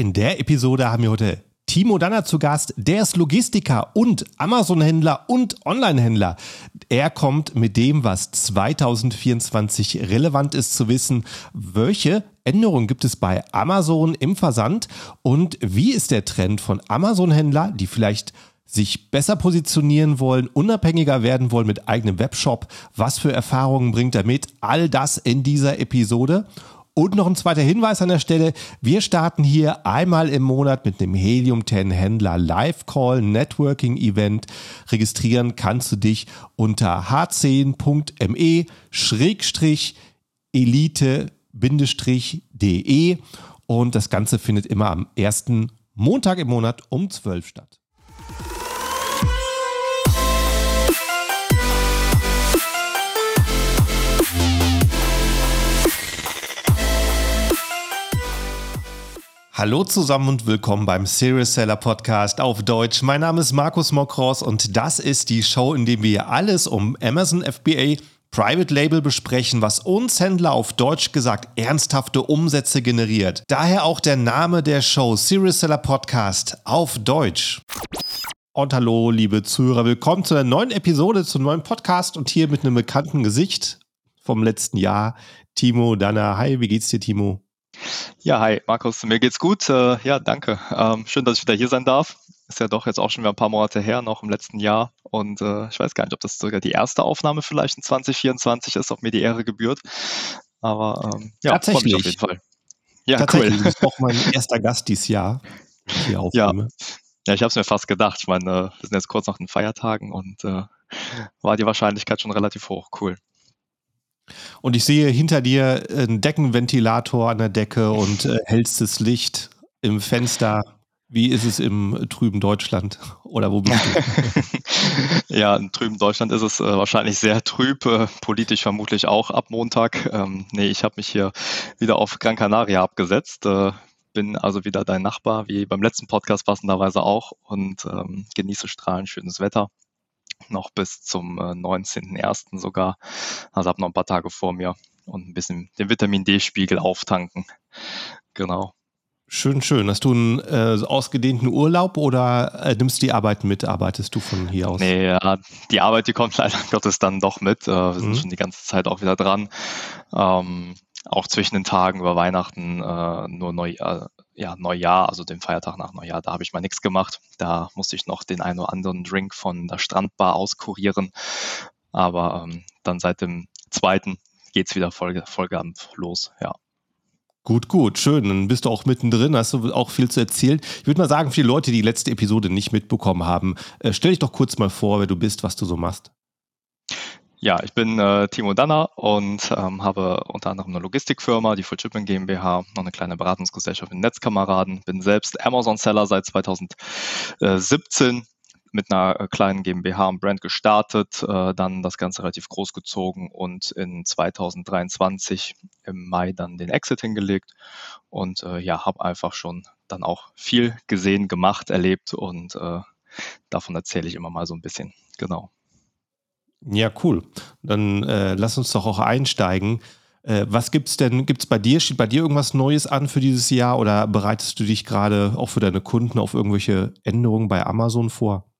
In der Episode haben wir heute Timo Danner zu Gast. Der ist Logistiker und Amazon-Händler und Online-Händler. Er kommt mit dem, was 2024 relevant ist zu wissen. Welche Änderungen gibt es bei Amazon im Versand und wie ist der Trend von Amazon-Händler, die vielleicht sich besser positionieren wollen, unabhängiger werden wollen mit eigenem Webshop. Was für Erfahrungen bringt er mit? All das in dieser Episode. Und noch ein zweiter Hinweis an der Stelle. Wir starten hier einmal im Monat mit einem Helium 10 Händler Live Call Networking Event. Registrieren kannst du dich unter h10.me schrägstrich elite-de und das Ganze findet immer am ersten Montag im Monat um 12 statt. Hallo zusammen und willkommen beim Serious Seller Podcast auf Deutsch. Mein Name ist Markus Mokros und das ist die Show, in der wir alles um Amazon FBA Private Label besprechen, was uns Händler auf Deutsch gesagt ernsthafte Umsätze generiert. Daher auch der Name der Show Serious Seller Podcast auf Deutsch. Und hallo, liebe Zuhörer, willkommen zu einer neuen Episode, zum neuen Podcast und hier mit einem bekannten Gesicht vom letzten Jahr, Timo Danner. Hi, wie geht's dir, Timo? Ja, hi, Markus, mir geht's gut. Äh, ja, danke. Ähm, schön, dass ich wieder hier sein darf. Ist ja doch jetzt auch schon wieder ein paar Monate her, noch im letzten Jahr. Und äh, ich weiß gar nicht, ob das sogar die erste Aufnahme vielleicht in 2024 ist, ob mir die Ehre gebührt. Aber ähm, ja, Tatsächlich. auf jeden Fall. Ja, Tatsächlich. cool. Bist auch mein erster Gast dieses Jahr. Ja. ja, ich habe es mir fast gedacht. Ich meine, äh, wir sind jetzt kurz nach den Feiertagen und äh, war die Wahrscheinlichkeit schon relativ hoch. Cool. Und ich sehe hinter dir einen Deckenventilator an der Decke und äh, hellstes Licht im Fenster. Wie ist es im trüben Deutschland? Oder wo bist du? ja, in trüben Deutschland ist es äh, wahrscheinlich sehr trüb, äh, politisch vermutlich auch ab Montag. Ähm, nee, ich habe mich hier wieder auf Gran Canaria abgesetzt. Äh, bin also wieder dein Nachbar, wie beim letzten Podcast passenderweise auch und ähm, genieße strahlend schönes Wetter noch bis zum äh, 19.01. sogar. Also habe noch ein paar Tage vor mir und ein bisschen den Vitamin D-Spiegel auftanken. Genau. Schön, schön. Hast du einen äh, ausgedehnten Urlaub oder äh, nimmst du die Arbeit mit? Arbeitest du von hier aus? Nee, ja, die Arbeit, die kommt leider Gottes dann doch mit. Äh, wir sind mhm. schon die ganze Zeit auch wieder dran. Ähm, auch zwischen den Tagen über Weihnachten äh, nur neu, äh, ja, Neujahr, also dem Feiertag nach Neujahr, da habe ich mal nichts gemacht. Da musste ich noch den einen oder anderen Drink von der Strandbar auskurieren. Aber ähm, dann seit dem zweiten geht es wieder voll, Vollgampf los, ja. Gut, gut, schön. Dann bist du auch mittendrin, hast du auch viel zu erzählen. Ich würde mal sagen, für die Leute, die die letzte Episode nicht mitbekommen haben, äh, stell dich doch kurz mal vor, wer du bist, was du so machst. Ja, ich bin äh, Timo Danner und ähm, habe unter anderem eine Logistikfirma, die Full Shipment GmbH, noch eine kleine Beratungsgesellschaft in Netzkameraden, bin selbst Amazon-Seller seit 2017 mit einer äh, kleinen GmbH und Brand gestartet, äh, dann das Ganze relativ groß gezogen und in 2023 im Mai dann den Exit hingelegt und äh, ja, habe einfach schon dann auch viel gesehen, gemacht, erlebt und äh, davon erzähle ich immer mal so ein bisschen. Genau. Ja, cool. Dann äh, lass uns doch auch einsteigen. Äh, was gibt's denn, gibt's bei dir, steht bei dir irgendwas Neues an für dieses Jahr oder bereitest du dich gerade auch für deine Kunden auf irgendwelche Änderungen bei Amazon vor?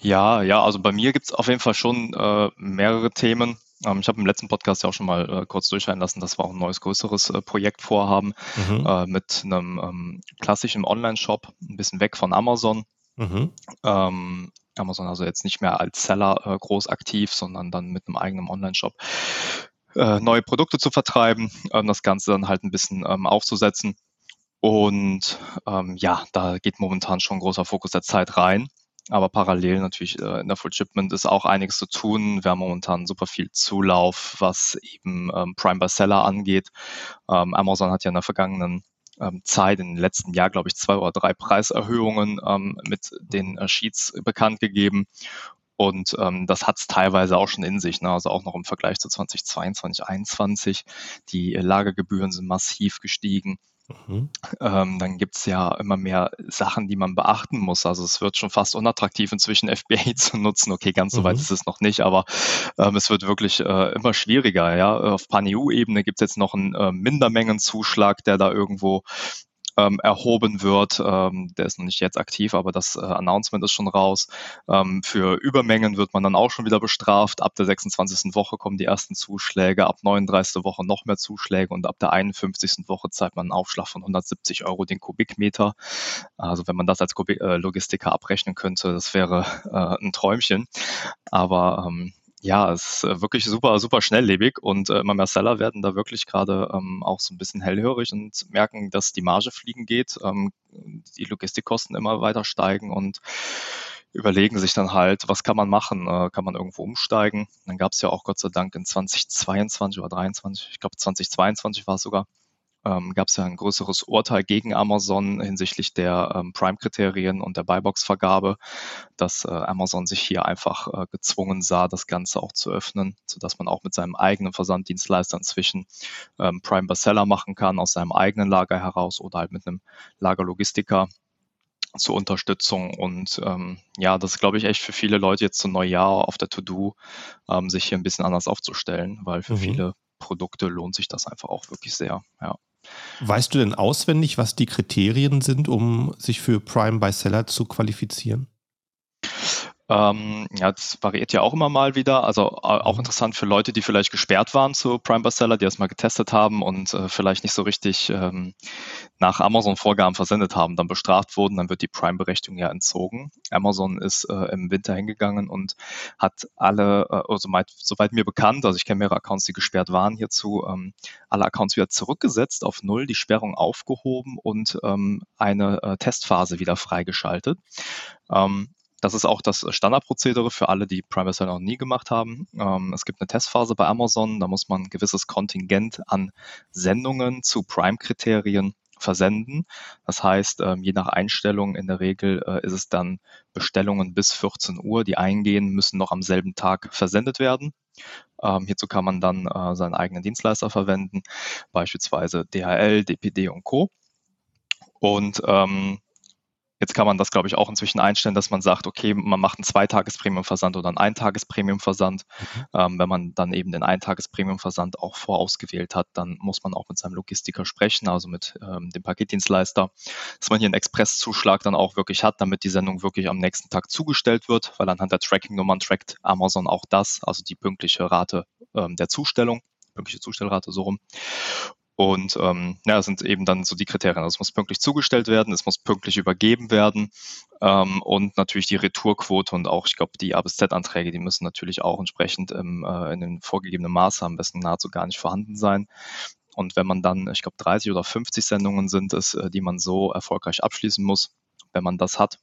Ja, ja, also bei mir gibt es auf jeden Fall schon äh, mehrere Themen. Ähm, ich habe im letzten Podcast ja auch schon mal äh, kurz durchscheinen lassen, dass wir auch ein neues, größeres äh, Projekt vorhaben mhm. Äh, mit einem ähm, klassischen Online-Shop, ein bisschen weg von Amazon. Mhm. Ähm, Amazon also jetzt nicht mehr als Seller äh, groß aktiv, sondern dann mit einem eigenen Online-Shop äh, neue Produkte zu vertreiben, ähm, das Ganze dann halt ein bisschen ähm, aufzusetzen. Und ähm, ja, da geht momentan schon großer Fokus der Zeit rein. Aber parallel natürlich äh, in der Full Shipment ist auch einiges zu tun. Wir haben momentan super viel Zulauf, was eben ähm, Prime by Seller angeht. Ähm, Amazon hat ja in der vergangenen ähm, Zeit, in den letzten Jahr, glaube ich, zwei oder drei Preiserhöhungen ähm, mit den äh, Sheets bekannt gegeben. Und ähm, das hat es teilweise auch schon in sich, ne? also auch noch im Vergleich zu 2022, 2021. Die Lagergebühren sind massiv gestiegen. Mhm. Ähm, dann gibt es ja immer mehr Sachen, die man beachten muss. Also es wird schon fast unattraktiv inzwischen FBA zu nutzen. Okay, ganz so weit mhm. ist es noch nicht, aber ähm, es wird wirklich äh, immer schwieriger. Ja? Auf Pan-EU-Ebene gibt es jetzt noch einen äh, Mindermengenzuschlag, der da irgendwo ähm, erhoben wird. Ähm, der ist noch nicht jetzt aktiv, aber das äh, Announcement ist schon raus. Ähm, für Übermengen wird man dann auch schon wieder bestraft. Ab der 26. Woche kommen die ersten Zuschläge, ab 39. Woche noch mehr Zuschläge und ab der 51. Woche zahlt man einen Aufschlag von 170 Euro den Kubikmeter. Also wenn man das als Kubik äh, Logistiker abrechnen könnte, das wäre äh, ein Träumchen. Aber ähm, ja, es ist äh, wirklich super, super schnelllebig und äh, immer mehr Seller werden da wirklich gerade ähm, auch so ein bisschen hellhörig und merken, dass die Marge fliegen geht, ähm, die Logistikkosten immer weiter steigen und überlegen sich dann halt, was kann man machen? Äh, kann man irgendwo umsteigen? Dann gab es ja auch Gott sei Dank in 2022 oder 2023, ich glaube 2022 war es sogar, ähm, gab es ja ein größeres Urteil gegen Amazon hinsichtlich der ähm, Prime-Kriterien und der Buybox-Vergabe, dass äh, Amazon sich hier einfach äh, gezwungen sah, das Ganze auch zu öffnen, sodass man auch mit seinem eigenen Versanddienstleister inzwischen ähm, Prime Bestseller machen kann, aus seinem eigenen Lager heraus oder halt mit einem Lagerlogistiker zur Unterstützung. Und ähm, ja, das ist, glaube ich, echt für viele Leute jetzt zum Neujahr auf der To-Do, ähm, sich hier ein bisschen anders aufzustellen, weil für mhm. viele Produkte lohnt sich das einfach auch wirklich sehr. Ja. Weißt du denn auswendig, was die Kriterien sind, um sich für Prime by Seller zu qualifizieren? Ähm, ja, das variiert ja auch immer mal wieder. Also auch mhm. interessant für Leute, die vielleicht gesperrt waren zu Prime Bestseller, die das mal getestet haben und äh, vielleicht nicht so richtig ähm, nach Amazon-Vorgaben versendet haben, dann bestraft wurden, dann wird die Prime-Berechtigung ja entzogen. Amazon ist äh, im Winter hingegangen und hat alle, äh, also soweit, soweit mir bekannt, also ich kenne mehrere Accounts, die gesperrt waren hierzu, ähm, alle Accounts wieder zurückgesetzt auf Null, die Sperrung aufgehoben und ähm, eine äh, Testphase wieder freigeschaltet. Ähm, das ist auch das Standardprozedere für alle, die Prime Bestseller noch nie gemacht haben. Ähm, es gibt eine Testphase bei Amazon, da muss man ein gewisses Kontingent an Sendungen zu Prime-Kriterien versenden. Das heißt, ähm, je nach Einstellung in der Regel äh, ist es dann Bestellungen bis 14 Uhr, die eingehen, müssen noch am selben Tag versendet werden. Ähm, hierzu kann man dann äh, seinen eigenen Dienstleister verwenden, beispielsweise DHL, DPD und Co. Und ähm, Jetzt kann man das, glaube ich, auch inzwischen einstellen, dass man sagt, okay, man macht einen Zweitages-Premium-Versand oder einen Eintages-Premium-Versand. Mhm. Ähm, wenn man dann eben den Eintages-Premium-Versand auch vorausgewählt hat, dann muss man auch mit seinem Logistiker sprechen, also mit ähm, dem Paketdienstleister, dass man hier einen Expresszuschlag dann auch wirklich hat, damit die Sendung wirklich am nächsten Tag zugestellt wird, weil anhand der Tracking-Nummern trackt Amazon auch das, also die pünktliche Rate ähm, der Zustellung pünktliche Zustellrate so rum. Und ähm, ja, das sind eben dann so die Kriterien. Also es muss pünktlich zugestellt werden, es muss pünktlich übergeben werden ähm, und natürlich die Retourquote und auch, ich glaube, die A bis Z-Anträge, die müssen natürlich auch entsprechend im, äh, in den vorgegebenen Maße am besten nahezu gar nicht vorhanden sein. Und wenn man dann, ich glaube, 30 oder 50 Sendungen sind es, äh, die man so erfolgreich abschließen muss, wenn man das hat,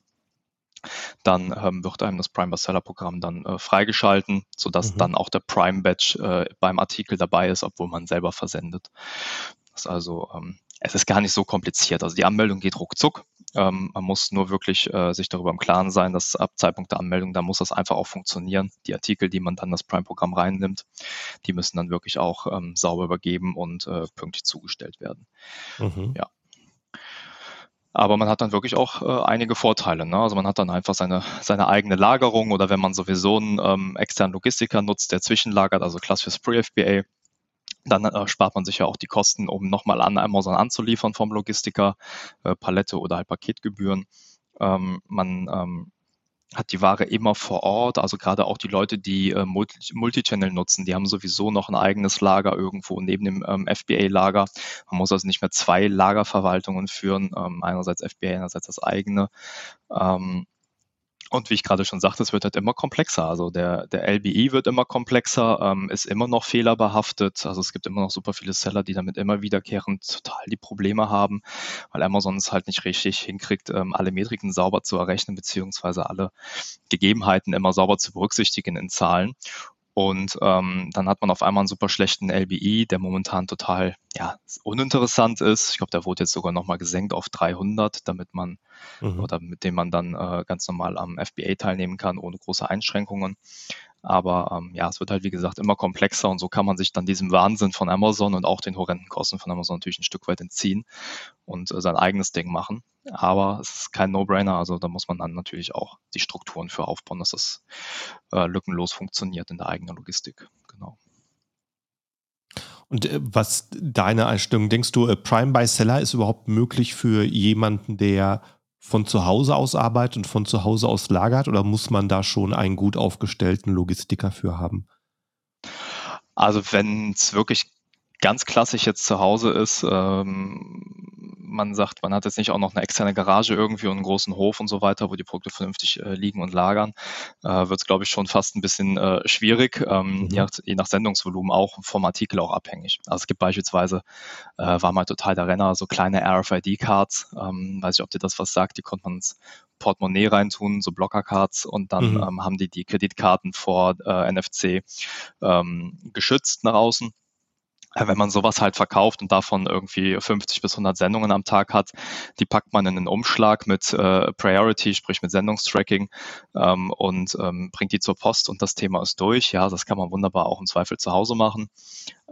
dann ähm, wird einem das Prime Bestseller Programm dann äh, freigeschalten, sodass mhm. dann auch der Prime Badge äh, beim Artikel dabei ist, obwohl man selber versendet. Das ist also, ähm, es ist gar nicht so kompliziert. Also die Anmeldung geht ruckzuck. Ähm, man muss nur wirklich äh, sich darüber im Klaren sein, dass ab Zeitpunkt der Anmeldung, da muss das einfach auch funktionieren. Die Artikel, die man dann das Prime-Programm reinnimmt, die müssen dann wirklich auch ähm, sauber übergeben und äh, pünktlich zugestellt werden. Mhm. Ja. Aber man hat dann wirklich auch äh, einige Vorteile. Ne? Also man hat dann einfach seine, seine eigene Lagerung oder wenn man sowieso einen ähm, externen Logistiker nutzt, der zwischenlagert, also klassisches Pre-FBA, dann äh, spart man sich ja auch die Kosten, um nochmal an Amazon anzuliefern vom Logistiker, äh, Palette oder halt Paketgebühren. Ähm, man ähm, hat die Ware immer vor Ort. Also gerade auch die Leute, die äh, Multichannel nutzen, die haben sowieso noch ein eigenes Lager irgendwo neben dem ähm, FBA-Lager. Man muss also nicht mehr zwei Lagerverwaltungen führen, ähm, einerseits FBA, einerseits das eigene. Ähm, und wie ich gerade schon sagte, es wird halt immer komplexer. Also der, der LBI wird immer komplexer, ähm, ist immer noch fehlerbehaftet. Also es gibt immer noch super viele Seller, die damit immer wiederkehrend total die Probleme haben, weil Amazon es halt nicht richtig hinkriegt, ähm, alle Metriken sauber zu errechnen, beziehungsweise alle Gegebenheiten immer sauber zu berücksichtigen in Zahlen. Und ähm, dann hat man auf einmal einen super schlechten LBI, der momentan total ja, uninteressant ist. Ich glaube, der wurde jetzt sogar nochmal gesenkt auf 300, damit man mhm. oder mit dem man dann äh, ganz normal am FBA teilnehmen kann, ohne große Einschränkungen. Aber ähm, ja, es wird halt, wie gesagt, immer komplexer und so kann man sich dann diesem Wahnsinn von Amazon und auch den horrenden Kosten von Amazon natürlich ein Stück weit entziehen und äh, sein eigenes Ding machen. Aber es ist kein No-Brainer, also da muss man dann natürlich auch die Strukturen für aufbauen, dass das äh, lückenlos funktioniert in der eigenen Logistik. Genau. Und äh, was deine Einstellung, denkst du, äh, Prime by Seller ist überhaupt möglich für jemanden, der von zu Hause aus arbeitet und von zu Hause aus lagert oder muss man da schon einen gut aufgestellten Logistiker für haben? Also wenn es wirklich ganz klassisch jetzt zu Hause ist, ähm, man sagt, man hat jetzt nicht auch noch eine externe Garage irgendwie und einen großen Hof und so weiter, wo die Produkte vernünftig äh, liegen und lagern, äh, wird es, glaube ich, schon fast ein bisschen äh, schwierig, ähm, mhm. je, nach, je, nach, Sendungsvolumen auch vom Artikel auch abhängig. Also es gibt beispielsweise, äh, war mal total der Renner, so kleine RFID-Cards, ähm, weiß ich, ob dir das was sagt, die konnte man ins Portemonnaie reintun, so Blocker-Cards und dann mhm. ähm, haben die die Kreditkarten vor äh, NFC ähm, geschützt nach außen wenn man sowas halt verkauft und davon irgendwie 50 bis 100 Sendungen am Tag hat, die packt man in einen Umschlag mit äh, Priority, sprich mit Sendungstracking ähm, und ähm, bringt die zur Post und das Thema ist durch. Ja, das kann man wunderbar auch im Zweifel zu Hause machen.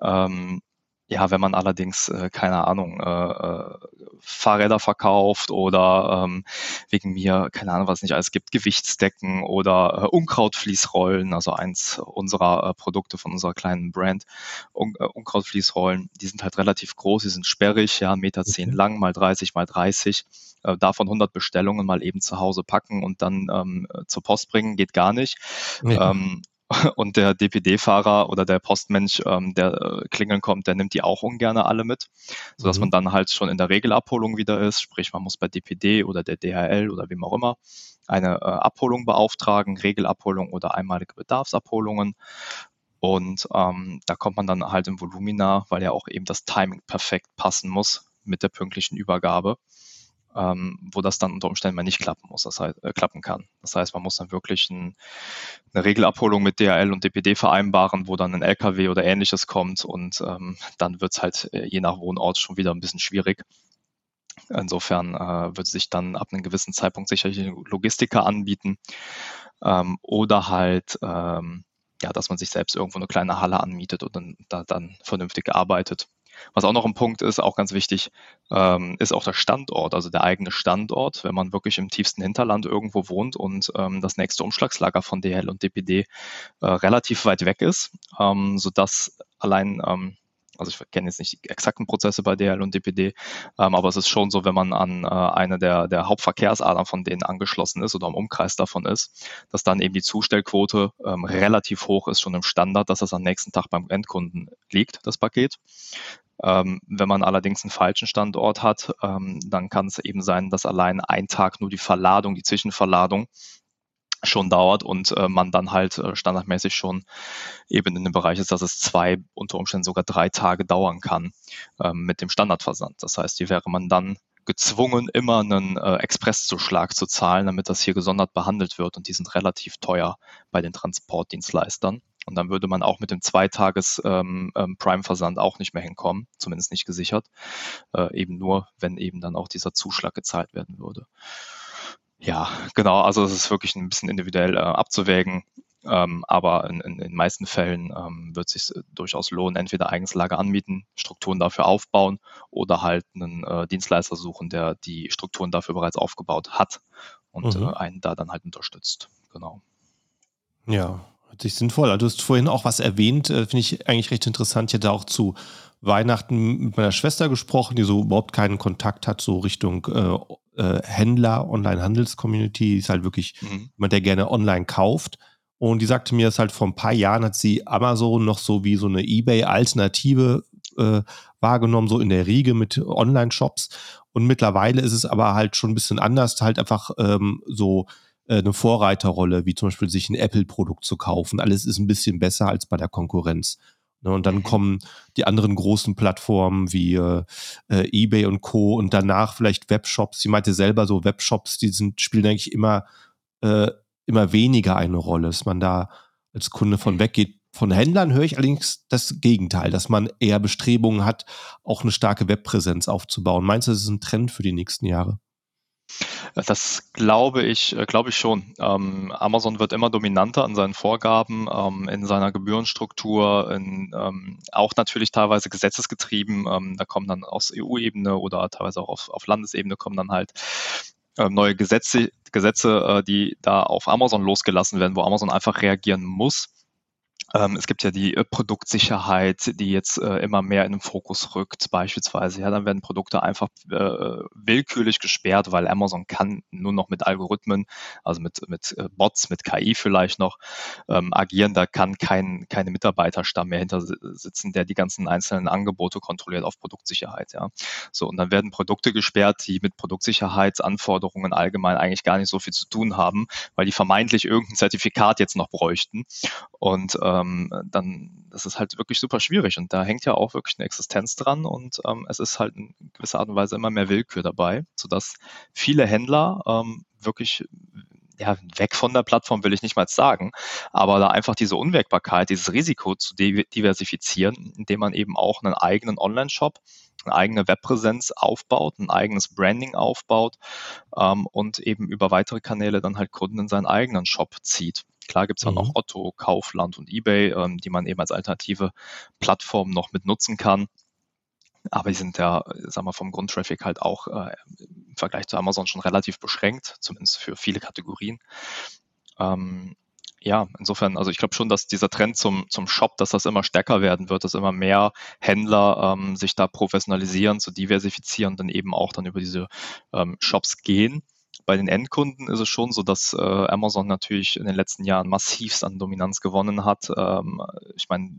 Ähm, ja, wenn man allerdings, äh, keine Ahnung, äh, äh, Fahrräder verkauft oder ähm, wegen mir, keine Ahnung, was nicht alles gibt, Gewichtsdecken oder äh, Unkrautfließrollen, also eins unserer äh, Produkte von unserer kleinen Brand, Un äh, Unkrautfließrollen, die sind halt relativ groß, die sind sperrig, ja, 1,10 Meter zehn lang, mal 30 mal 30, äh, davon 100 Bestellungen mal eben zu Hause packen und dann ähm, zur Post bringen, geht gar nicht. Ja. Ähm, und der DPD-Fahrer oder der Postmensch, ähm, der äh, klingeln kommt, der nimmt die auch ungern alle mit, sodass mhm. man dann halt schon in der Regelabholung wieder ist, sprich man muss bei DPD oder der DHL oder wem auch immer eine äh, Abholung beauftragen, Regelabholung oder einmalige Bedarfsabholungen. Und ähm, da kommt man dann halt im Volumina, weil ja auch eben das Timing perfekt passen muss mit der pünktlichen Übergabe ähm, wo das dann unter Umständen mal nicht klappen muss, das heißt, äh, klappen kann. Das heißt, man muss dann wirklich ein, eine Regelabholung mit DHL und DPD vereinbaren, wo dann ein LKW oder ähnliches kommt und ähm, dann wird es halt äh, je nach Wohnort schon wieder ein bisschen schwierig. Insofern äh, wird sich dann ab einem gewissen Zeitpunkt sicherlich Logistiker anbieten ähm, oder halt ähm, ja, dass man sich selbst irgendwo eine kleine Halle anmietet und dann, da dann vernünftig arbeitet. Was auch noch ein Punkt ist, auch ganz wichtig, ähm, ist auch der Standort, also der eigene Standort, wenn man wirklich im tiefsten Hinterland irgendwo wohnt und ähm, das nächste Umschlagslager von DHL und DPD äh, relativ weit weg ist, ähm, sodass allein ähm, also ich kenne jetzt nicht die exakten Prozesse bei DHL und DPD, ähm, aber es ist schon so, wenn man an äh, eine der, der Hauptverkehrsadern von denen angeschlossen ist oder im Umkreis davon ist, dass dann eben die Zustellquote ähm, relativ hoch ist, schon im Standard, dass das am nächsten Tag beim Endkunden liegt, das Paket. Ähm, wenn man allerdings einen falschen Standort hat, ähm, dann kann es eben sein, dass allein ein Tag nur die Verladung, die Zwischenverladung schon dauert und äh, man dann halt äh, standardmäßig schon eben in dem Bereich ist, dass es zwei, unter Umständen sogar drei Tage dauern kann ähm, mit dem Standardversand. Das heißt, hier wäre man dann gezwungen, immer einen äh, Expresszuschlag zu zahlen, damit das hier gesondert behandelt wird und die sind relativ teuer bei den Transportdienstleistern. Und dann würde man auch mit dem Zweitages ähm, ähm, auch nicht mehr hinkommen, zumindest nicht gesichert. Äh, eben nur, wenn eben dann auch dieser Zuschlag gezahlt werden würde. Ja, genau, also es ist wirklich ein bisschen individuell äh, abzuwägen. Ähm, aber in, in, in den meisten Fällen ähm, wird es sich äh, durchaus lohnen, entweder eigenes Lager anmieten, Strukturen dafür aufbauen oder halt einen äh, Dienstleister suchen, der die Strukturen dafür bereits aufgebaut hat und mhm. äh, einen da dann halt unterstützt. Genau. Ja, sich sinnvoll. Du hast vorhin auch was erwähnt, äh, finde ich eigentlich recht interessant. Ich hatte auch zu Weihnachten mit meiner Schwester gesprochen, die so überhaupt keinen Kontakt hat, so Richtung äh, äh, Händler, Online-Handels-Community. Die ist halt wirklich mhm. jemand, der gerne online kauft. Und die sagte mir, dass halt vor ein paar Jahren hat sie Amazon noch so wie so eine Ebay-Alternative äh, wahrgenommen, so in der Riege mit Online-Shops. Und mittlerweile ist es aber halt schon ein bisschen anders, halt einfach ähm, so eine Vorreiterrolle, wie zum Beispiel sich ein Apple-Produkt zu kaufen. Alles ist ein bisschen besser als bei der Konkurrenz. Ne, und dann mhm. kommen die anderen großen Plattformen wie äh, äh, eBay und Co. und danach vielleicht Webshops. Sie meinte selber so, Webshops, die sind, spielen eigentlich immer, äh, immer weniger eine Rolle, dass man da als Kunde von weggeht. Von Händlern höre ich allerdings das Gegenteil, dass man eher Bestrebungen hat, auch eine starke Webpräsenz aufzubauen. Meinst du, das ist ein Trend für die nächsten Jahre? Das glaube ich, äh, glaube ich schon. Ähm, Amazon wird immer dominanter an seinen Vorgaben, ähm, in seiner Gebührenstruktur, in, ähm, auch natürlich teilweise gesetzesgetrieben. Ähm, da kommen dann aus EU-Ebene oder teilweise auch auf, auf Landesebene kommen dann halt ähm, neue Gesetze, Gesetze, äh, die da auf Amazon losgelassen werden, wo Amazon einfach reagieren muss. Ähm, es gibt ja die äh, Produktsicherheit, die jetzt äh, immer mehr in den Fokus rückt, beispielsweise. Ja, dann werden Produkte einfach äh, willkürlich gesperrt, weil Amazon kann nur noch mit Algorithmen, also mit, mit äh, Bots, mit KI vielleicht noch ähm, agieren. Da kann kein, keine Mitarbeiterstamm mehr hinter sitzen, der die ganzen einzelnen Angebote kontrolliert auf Produktsicherheit. Ja, so und dann werden Produkte gesperrt, die mit Produktsicherheitsanforderungen allgemein eigentlich gar nicht so viel zu tun haben, weil die vermeintlich irgendein Zertifikat jetzt noch bräuchten. Und äh, ähm, dann das ist halt wirklich super schwierig und da hängt ja auch wirklich eine Existenz dran und ähm, es ist halt in gewisser Art und Weise immer mehr Willkür dabei, sodass viele Händler ähm, wirklich ja, weg von der Plattform will ich nicht mal sagen, aber da einfach diese Unwägbarkeit, dieses Risiko zu diversifizieren, indem man eben auch einen eigenen Online-Shop, eine eigene Webpräsenz aufbaut, ein eigenes Branding aufbaut ähm, und eben über weitere Kanäle dann halt Kunden in seinen eigenen Shop zieht. Klar gibt es dann mhm. auch Otto, Kaufland und eBay, ähm, die man eben als alternative Plattform noch mit nutzen kann. Aber die sind ja, sagen wir, vom Grundtraffic halt auch äh, im Vergleich zu Amazon schon relativ beschränkt, zumindest für viele Kategorien. Ähm, ja, insofern, also ich glaube schon, dass dieser Trend zum, zum Shop, dass das immer stärker werden wird, dass immer mehr Händler ähm, sich da professionalisieren, zu diversifizieren, dann eben auch dann über diese ähm, Shops gehen. Bei den Endkunden ist es schon so, dass äh, Amazon natürlich in den letzten Jahren massivst an Dominanz gewonnen hat. Ähm, ich meine,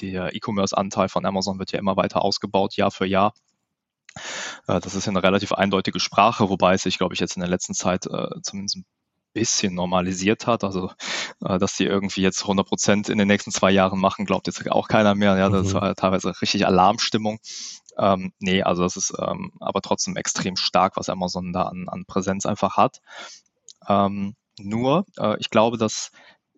der E-Commerce-Anteil von Amazon wird ja immer weiter ausgebaut, Jahr für Jahr. Äh, das ist ja eine relativ eindeutige Sprache, wobei es sich, glaube ich, jetzt in der letzten Zeit äh, zumindest ein bisschen normalisiert hat. Also, äh, dass die irgendwie jetzt 100 Prozent in den nächsten zwei Jahren machen, glaubt jetzt auch keiner mehr. Ja, das mhm. war teilweise richtig Alarmstimmung. Ähm, nee, also das ist ähm, aber trotzdem extrem stark, was Amazon da an, an Präsenz einfach hat. Ähm, nur, äh, ich glaube, dass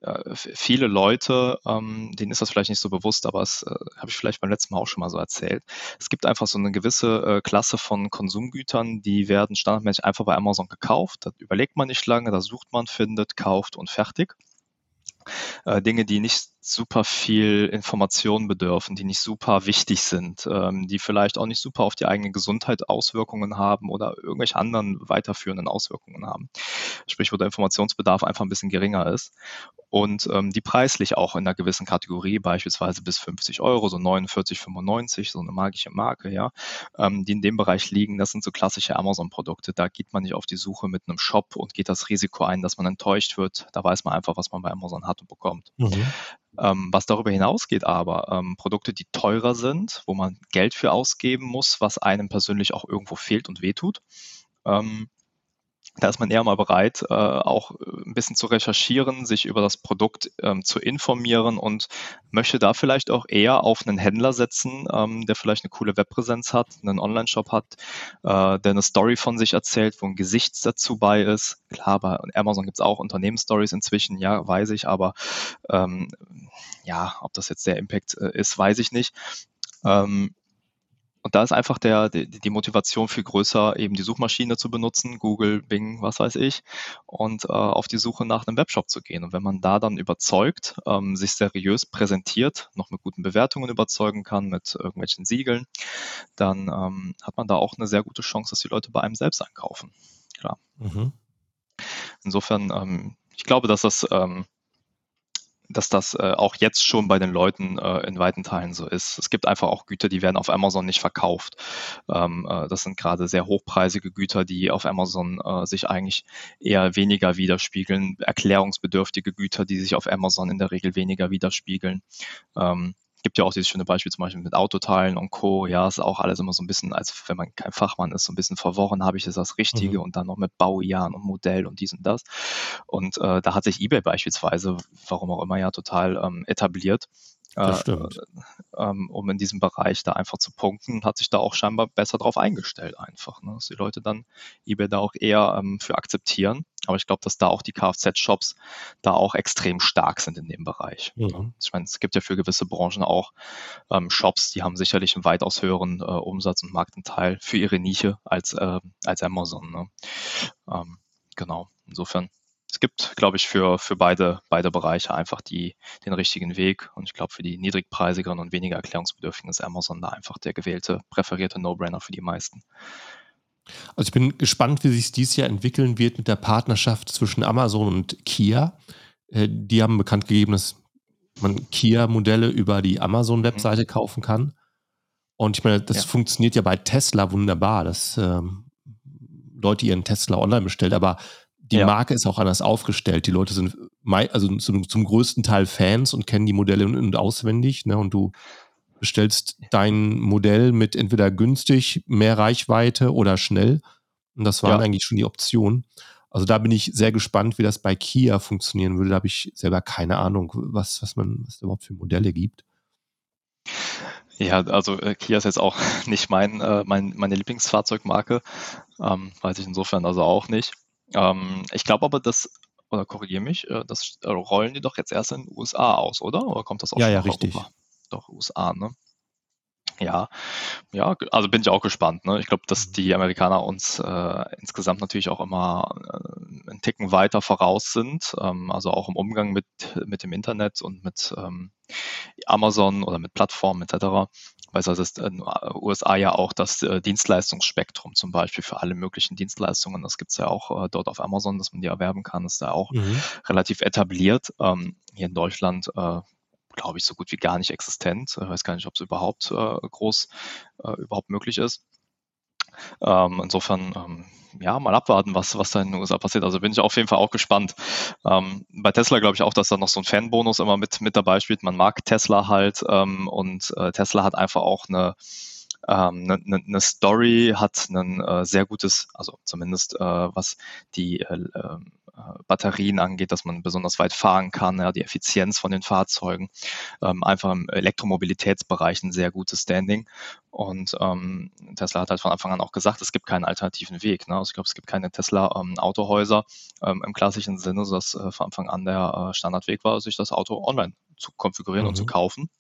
äh, viele Leute, ähm, denen ist das vielleicht nicht so bewusst, aber das äh, habe ich vielleicht beim letzten Mal auch schon mal so erzählt. Es gibt einfach so eine gewisse äh, Klasse von Konsumgütern, die werden standardmäßig einfach bei Amazon gekauft. Da überlegt man nicht lange, da sucht man, findet, kauft und fertig. Äh, Dinge, die nicht super viel Information bedürfen, die nicht super wichtig sind, ähm, die vielleicht auch nicht super auf die eigene Gesundheit Auswirkungen haben oder irgendwelche anderen weiterführenden Auswirkungen haben. Sprich, wo der Informationsbedarf einfach ein bisschen geringer ist und ähm, die preislich auch in einer gewissen Kategorie, beispielsweise bis 50 Euro, so 49,95, so eine magische Marke, ja, ähm, die in dem Bereich liegen, das sind so klassische Amazon-Produkte. Da geht man nicht auf die Suche mit einem Shop und geht das Risiko ein, dass man enttäuscht wird. Da weiß man einfach, was man bei Amazon hat und bekommt. Mhm. Ähm, was darüber hinausgeht aber, ähm, Produkte, die teurer sind, wo man Geld für ausgeben muss, was einem persönlich auch irgendwo fehlt und wehtut. Ähm, da ist man eher mal bereit, äh, auch ein bisschen zu recherchieren, sich über das Produkt ähm, zu informieren und möchte da vielleicht auch eher auf einen Händler setzen, ähm, der vielleicht eine coole Webpräsenz hat, einen Online-Shop hat, äh, der eine Story von sich erzählt, wo ein Gesicht dazu bei ist. Klar, bei Amazon gibt es auch Unternehmensstories inzwischen, ja, weiß ich, aber ähm, ja, ob das jetzt der Impact äh, ist, weiß ich nicht. Ähm, und da ist einfach der, die, die, Motivation viel größer, eben die Suchmaschine zu benutzen, Google, Bing, was weiß ich, und äh, auf die Suche nach einem Webshop zu gehen. Und wenn man da dann überzeugt, ähm, sich seriös präsentiert, noch mit guten Bewertungen überzeugen kann, mit irgendwelchen Siegeln, dann ähm, hat man da auch eine sehr gute Chance, dass die Leute bei einem selbst einkaufen. Klar. Mhm. Insofern, ähm, ich glaube, dass das ähm, dass das äh, auch jetzt schon bei den Leuten äh, in weiten Teilen so ist. Es gibt einfach auch Güter, die werden auf Amazon nicht verkauft. Ähm, äh, das sind gerade sehr hochpreisige Güter, die auf Amazon äh, sich eigentlich eher weniger widerspiegeln. Erklärungsbedürftige Güter, die sich auf Amazon in der Regel weniger widerspiegeln. Ähm, gibt ja auch dieses schöne Beispiel zum Beispiel mit Autoteilen und Co. Ja, ist auch alles immer so ein bisschen, als wenn man kein Fachmann ist, so ein bisschen verworren, habe ich jetzt das Richtige mhm. und dann noch mit Baujahren und Modell und dies und das. Und äh, da hat sich eBay beispielsweise, warum auch immer ja, total ähm, etabliert. Äh. Äh, ähm, um in diesem Bereich da einfach zu punkten, hat sich da auch scheinbar besser drauf eingestellt einfach, ne? dass die Leute dann eBay da auch eher ähm, für akzeptieren aber ich glaube, dass da auch die Kfz-Shops da auch extrem stark sind in dem Bereich. Mhm. Ich meine, es gibt ja für gewisse Branchen auch ähm, Shops, die haben sicherlich einen weitaus höheren äh, Umsatz und Marktanteil für ihre Nische als, äh, als Amazon. Ne? Ähm, genau, insofern. Es gibt, glaube ich, für, für beide, beide Bereiche einfach die, den richtigen Weg. Und ich glaube, für die niedrigpreisigeren und weniger erklärungsbedürftigen ist Amazon da einfach der gewählte, präferierte No-Brainer für die meisten. Also ich bin gespannt, wie sich dies Jahr entwickeln wird mit der Partnerschaft zwischen Amazon und Kia. Äh, die haben bekannt gegeben, dass man Kia-Modelle über die Amazon-Webseite mhm. kaufen kann. Und ich meine, das ja. funktioniert ja bei Tesla wunderbar, dass ähm, Leute ihren Tesla online bestellt, aber die ja. Marke ist auch anders aufgestellt. Die Leute sind also zum, zum größten Teil Fans und kennen die Modelle und, und auswendig. Ne? Und du bestellst dein Modell mit entweder günstig, mehr Reichweite oder schnell. Und das waren ja. eigentlich schon die Optionen. Also da bin ich sehr gespannt, wie das bei Kia funktionieren würde. Da habe ich selber keine Ahnung, was, was man, was es überhaupt für Modelle gibt. Ja, also äh, Kia ist jetzt auch nicht mein, äh, mein meine Lieblingsfahrzeugmarke. Ähm, weiß ich insofern also auch nicht. Ähm, ich glaube aber, dass, oder korrigiere mich, äh, das äh, rollen die doch jetzt erst in den USA aus, oder? Oder kommt das auch ja, schon ja, richtig. Europa? Doch, USA, ne? Ja, ja, also bin ich auch gespannt. Ne? Ich glaube, dass mhm. die Amerikaner uns äh, insgesamt natürlich auch immer äh, einen Ticken weiter voraus sind, ähm, also auch im Umgang mit, mit dem Internet und mit ähm, Amazon oder mit Plattformen etc. Es ist in den USA ja auch das äh, Dienstleistungsspektrum zum Beispiel für alle möglichen Dienstleistungen. Das gibt es ja auch äh, dort auf Amazon, dass man die erwerben kann, ist da auch mhm. relativ etabliert. Ähm, hier in Deutschland äh, glaube ich, so gut wie gar nicht existent. Ich weiß gar nicht, ob es überhaupt äh, groß äh, überhaupt möglich ist. Ähm, insofern, ähm, ja, mal abwarten, was, was da in den USA passiert. Also bin ich auf jeden Fall auch gespannt. Ähm, bei Tesla glaube ich auch, dass da noch so ein Fanbonus immer mit, mit dabei spielt. Man mag Tesla halt ähm, und äh, Tesla hat einfach auch eine, eine, ähm, eine ne Story, hat ein äh, sehr gutes, also zumindest äh, was die äh, ähm, äh, Batterien angeht, dass man besonders weit fahren kann, ja, die Effizienz von den Fahrzeugen, ähm, einfach im Elektromobilitätsbereich ein sehr gutes Standing. Und ähm, Tesla hat halt von Anfang an auch gesagt, es gibt keinen alternativen Weg. Ne? Also ich glaube, es gibt keine Tesla-Autohäuser ähm, ähm, im klassischen Sinne, sodass äh, von Anfang an der äh, Standardweg war, sich das Auto online zu konfigurieren mhm. und zu mhm. kaufen.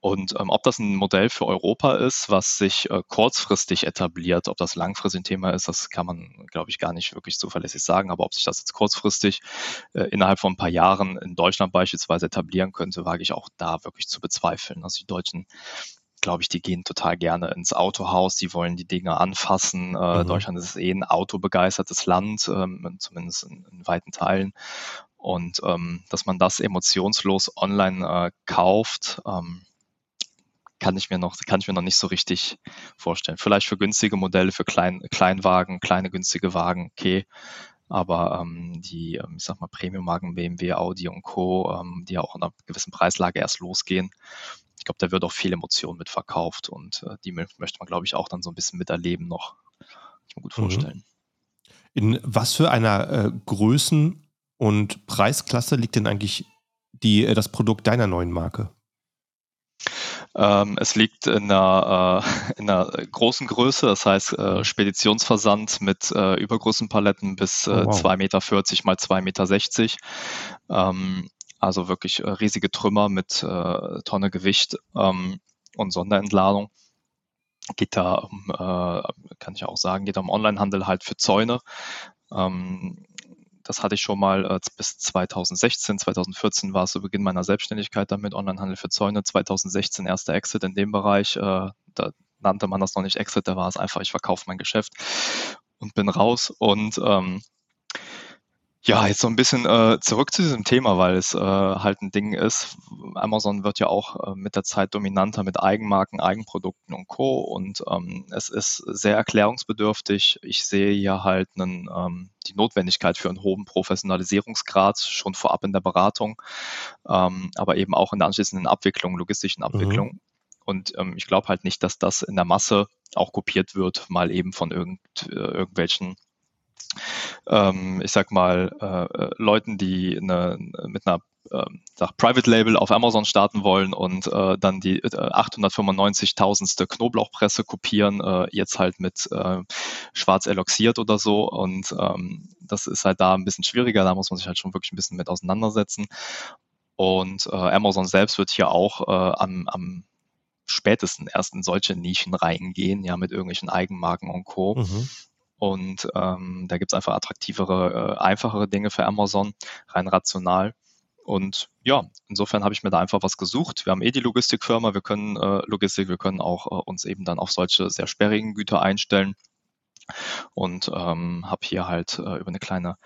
Und ähm, ob das ein Modell für Europa ist, was sich äh, kurzfristig etabliert, ob das langfristig ein Thema ist, das kann man, glaube ich, gar nicht wirklich zuverlässig sagen. Aber ob sich das jetzt kurzfristig äh, innerhalb von ein paar Jahren in Deutschland beispielsweise etablieren könnte, wage ich auch da wirklich zu bezweifeln. Also die Deutschen glaube ich, die gehen total gerne ins Autohaus, die wollen die Dinge anfassen. Äh, mhm. Deutschland ist eh ein autobegeistertes Land, ähm, zumindest in, in, weiten Teilen. Und ähm, dass man das emotionslos online äh, kauft, ähm, kann ich mir noch, kann ich mir noch nicht so richtig vorstellen. Vielleicht für günstige Modelle, für Klein, Kleinwagen, kleine günstige Wagen, okay. Aber ähm, die, ähm, ich sag mal, Premium-Marken BMW, Audi und Co., ähm, die ja auch in einer gewissen Preislage erst losgehen, ich glaube, da wird auch viel Emotion mit verkauft und äh, die möchte man, glaube ich, auch dann so ein bisschen miterleben noch. Kann ich mir gut mhm. vorstellen. In was für einer äh, Größen- und Preisklasse liegt denn eigentlich die, äh, das Produkt deiner neuen Marke? Ähm, es liegt in einer, äh, in einer, großen Größe, das heißt äh, Speditionsversand mit äh, Übergrößenpaletten bis äh, oh, wow. 2,40 Meter mal 2,60 Meter. Ähm, also wirklich äh, riesige Trümmer mit äh, Tonne Gewicht ähm, und Sonderentladung. Geht da um, kann ich auch sagen, geht da um Onlinehandel halt für Zäune. Ähm, das hatte ich schon mal äh, bis 2016, 2014 war es zu Beginn meiner Selbstständigkeit damit, Onlinehandel für Zäune. 2016 erster Exit in dem Bereich. Äh, da nannte man das noch nicht Exit, da war es einfach, ich verkaufe mein Geschäft und bin raus. Und ähm, ja, jetzt so ein bisschen äh, zurück zu diesem Thema, weil es äh, halt ein Ding ist. Amazon wird ja auch äh, mit der Zeit dominanter mit Eigenmarken, Eigenprodukten und Co. Und ähm, es ist sehr erklärungsbedürftig. Ich sehe ja halt einen, ähm, die Notwendigkeit für einen hohen Professionalisierungsgrad schon vorab in der Beratung, ähm, aber eben auch in der anschließenden Abwicklung, logistischen mhm. Abwicklung. Mhm. Und ähm, ich glaube halt nicht, dass das in der Masse auch kopiert wird, mal eben von irgend, äh, irgendwelchen ähm, ich sag mal, äh, äh, Leuten, die eine, mit einer äh, sag, Private Label auf Amazon starten wollen und äh, dann die äh, 895.000ste Knoblauchpresse kopieren, äh, jetzt halt mit äh, schwarz eloxiert oder so. Und ähm, das ist halt da ein bisschen schwieriger, da muss man sich halt schon wirklich ein bisschen mit auseinandersetzen. Und äh, Amazon selbst wird hier auch äh, am, am spätesten erst in solche Nischen reingehen, ja, mit irgendwelchen Eigenmarken und Co. Mhm. Und ähm, da gibt's einfach attraktivere, äh, einfachere Dinge für Amazon, rein rational. Und ja, insofern habe ich mir da einfach was gesucht. Wir haben eh die Logistikfirma, wir können äh, Logistik, wir können auch äh, uns eben dann auf solche sehr sperrigen Güter einstellen. Und ähm, habe hier halt äh, über eine kleine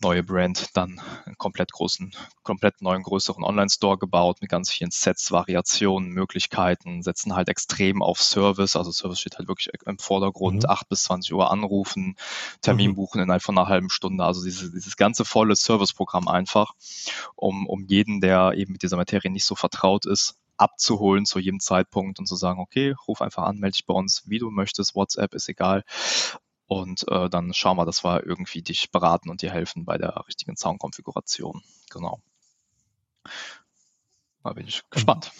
neue Brand dann einen komplett großen, komplett neuen, größeren Online-Store gebaut mit ganz vielen Sets, Variationen, Möglichkeiten, setzen halt extrem auf Service. Also Service steht halt wirklich im Vordergrund, mhm. 8 bis 20 Uhr anrufen, Termin mhm. buchen innerhalb von einer halben Stunde. Also dieses, dieses ganze volle Serviceprogramm einfach, um, um jeden, der eben mit dieser Materie nicht so vertraut ist, abzuholen zu jedem Zeitpunkt und zu sagen, okay, ruf einfach an, melde dich bei uns, wie du möchtest, WhatsApp ist egal. Und äh, dann schauen wir, dass wir irgendwie dich beraten und dir helfen bei der richtigen Soundkonfiguration. Genau. Da bin ich gespannt.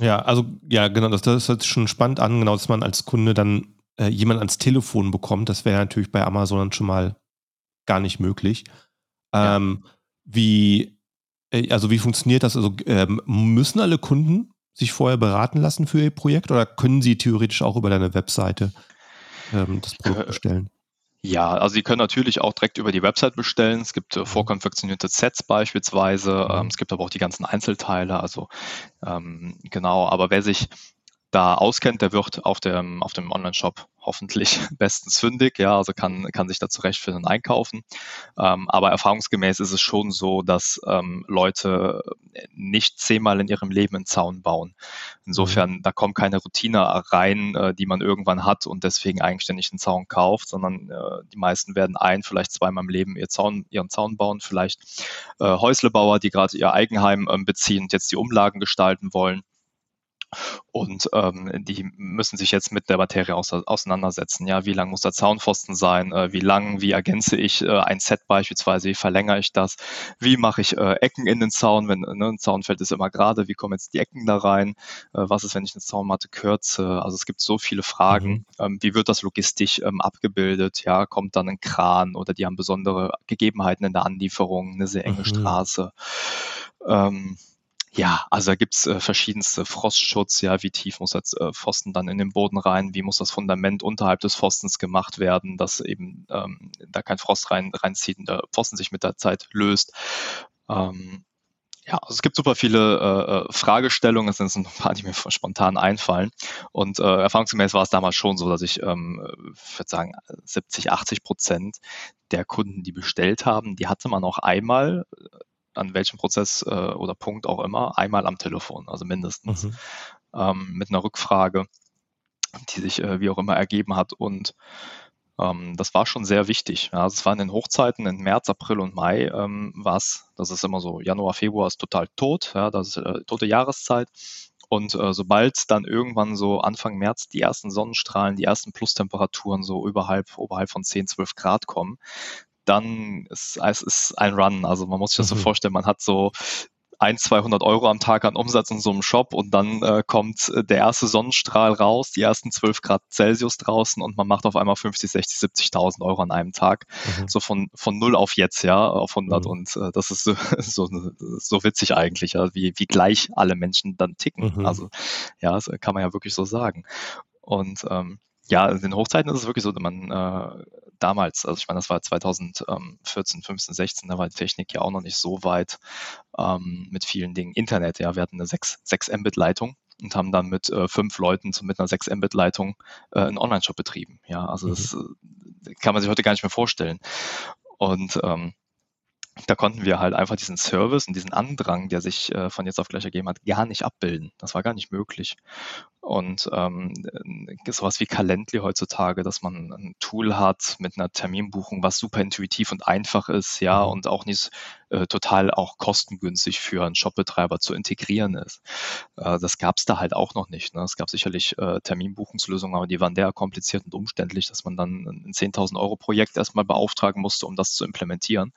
Ja, also ja, genau, das, das hört sich schon spannend an, genau, dass man als Kunde dann äh, jemand ans Telefon bekommt. Das wäre natürlich bei Amazon schon mal gar nicht möglich. Ähm, ja. Wie, also wie funktioniert das? Also ähm, müssen alle Kunden sich vorher beraten lassen für ihr Projekt oder können sie theoretisch auch über deine Webseite ähm, das Produkt bestellen? Ja, also Sie können natürlich auch direkt über die Website bestellen. Es gibt äh, mhm. vorkonfektionierte Sets beispielsweise. Mhm. Ähm, es gibt aber auch die ganzen Einzelteile. Also ähm, genau, aber wer sich da auskennt, der wird auf dem, auf dem Online-Shop hoffentlich bestens fündig, ja, also kann, kann sich da zurechtfinden und einkaufen. Ähm, aber erfahrungsgemäß ist es schon so, dass ähm, Leute nicht zehnmal in ihrem Leben einen Zaun bauen. Insofern, mhm. da kommt keine Routine rein, äh, die man irgendwann hat und deswegen eigenständig einen Zaun kauft, sondern äh, die meisten werden ein, vielleicht zweimal im Leben ihr Zaun, ihren Zaun bauen, vielleicht äh, Häuslebauer, die gerade ihr Eigenheim äh, beziehen und jetzt die Umlagen gestalten wollen und ähm, die müssen sich jetzt mit der Materie auseinandersetzen. Ja, wie lang muss der Zaunpfosten sein? Äh, wie lang? Wie ergänze ich äh, ein Set beispielsweise? Wie verlängere ich das? Wie mache ich äh, Ecken in den Zaun? Wenn ne, ein Zaunfeld ist immer gerade, wie kommen jetzt die Ecken da rein? Äh, was ist, wenn ich eine Zaunmatte kürze? Also es gibt so viele Fragen. Mhm. Ähm, wie wird das logistisch ähm, abgebildet? Ja, kommt dann ein Kran oder die haben besondere Gegebenheiten in der Anlieferung, eine sehr enge mhm. Straße? Ähm, ja, also da gibt's äh, verschiedenste Frostschutz, ja, wie tief muss das äh, Pfosten dann in den Boden rein, wie muss das Fundament unterhalb des Pfostens gemacht werden, dass eben ähm, da kein Frost rein, reinzieht und der Pfosten sich mit der Zeit löst. Ähm, ja, also es gibt super viele äh, äh Fragestellungen, es sind ein paar, die mir spontan einfallen. Und äh, erfahrungsgemäß war es damals schon so, dass ich, ähm, ich würde sagen, 70, 80 Prozent der Kunden, die bestellt haben, die hatte man auch einmal an welchem Prozess äh, oder Punkt auch immer, einmal am Telefon, also mindestens, mhm. ähm, mit einer Rückfrage, die sich äh, wie auch immer ergeben hat. Und ähm, das war schon sehr wichtig. Ja, also es war in den Hochzeiten, in März, April und Mai ähm, war es, das ist immer so, Januar, Februar ist total tot, ja, das ist äh, tote Jahreszeit. Und äh, sobald dann irgendwann so Anfang März die ersten Sonnenstrahlen, die ersten Plustemperaturen so überhalb, oberhalb von 10, 12 Grad kommen, dann ist es ist ein Run. Also man muss sich das mhm. so vorstellen, man hat so ein, 200 Euro am Tag an Umsatz in so einem Shop und dann äh, kommt äh, der erste Sonnenstrahl raus, die ersten 12 Grad Celsius draußen und man macht auf einmal 50, 60, 70.000 Euro an einem Tag. Mhm. So von, von null auf jetzt, ja, auf 100 mhm. und äh, das ist so, so, so witzig eigentlich, ja, wie, wie gleich alle Menschen dann ticken. Mhm. Also ja, das kann man ja wirklich so sagen. Und ähm, ja, in den Hochzeiten ist es wirklich so, man äh, damals, also ich meine, das war 2014, 15, 16, da war die Technik ja auch noch nicht so weit ähm, mit vielen Dingen. Internet, ja, wir hatten eine 6, 6 Mbit-Leitung und haben dann mit äh, fünf Leuten mit einer 6 Mbit-Leitung äh, einen Online-Shop betrieben. Ja, also mhm. das äh, kann man sich heute gar nicht mehr vorstellen. Und ähm, da konnten wir halt einfach diesen Service und diesen Andrang, der sich äh, von jetzt auf gleich ergeben hat, gar nicht abbilden. Das war gar nicht möglich. Und ähm, äh, sowas wie Calendly heutzutage, dass man ein Tool hat mit einer Terminbuchung, was super intuitiv und einfach ist, ja, mhm. und auch nicht äh, total auch kostengünstig für einen Shopbetreiber zu integrieren ist. Äh, das gab es da halt auch noch nicht. Ne? Es gab sicherlich äh, Terminbuchungslösungen, aber die waren der kompliziert und umständlich, dass man dann ein 10.000 Euro Projekt erstmal beauftragen musste, um das zu implementieren.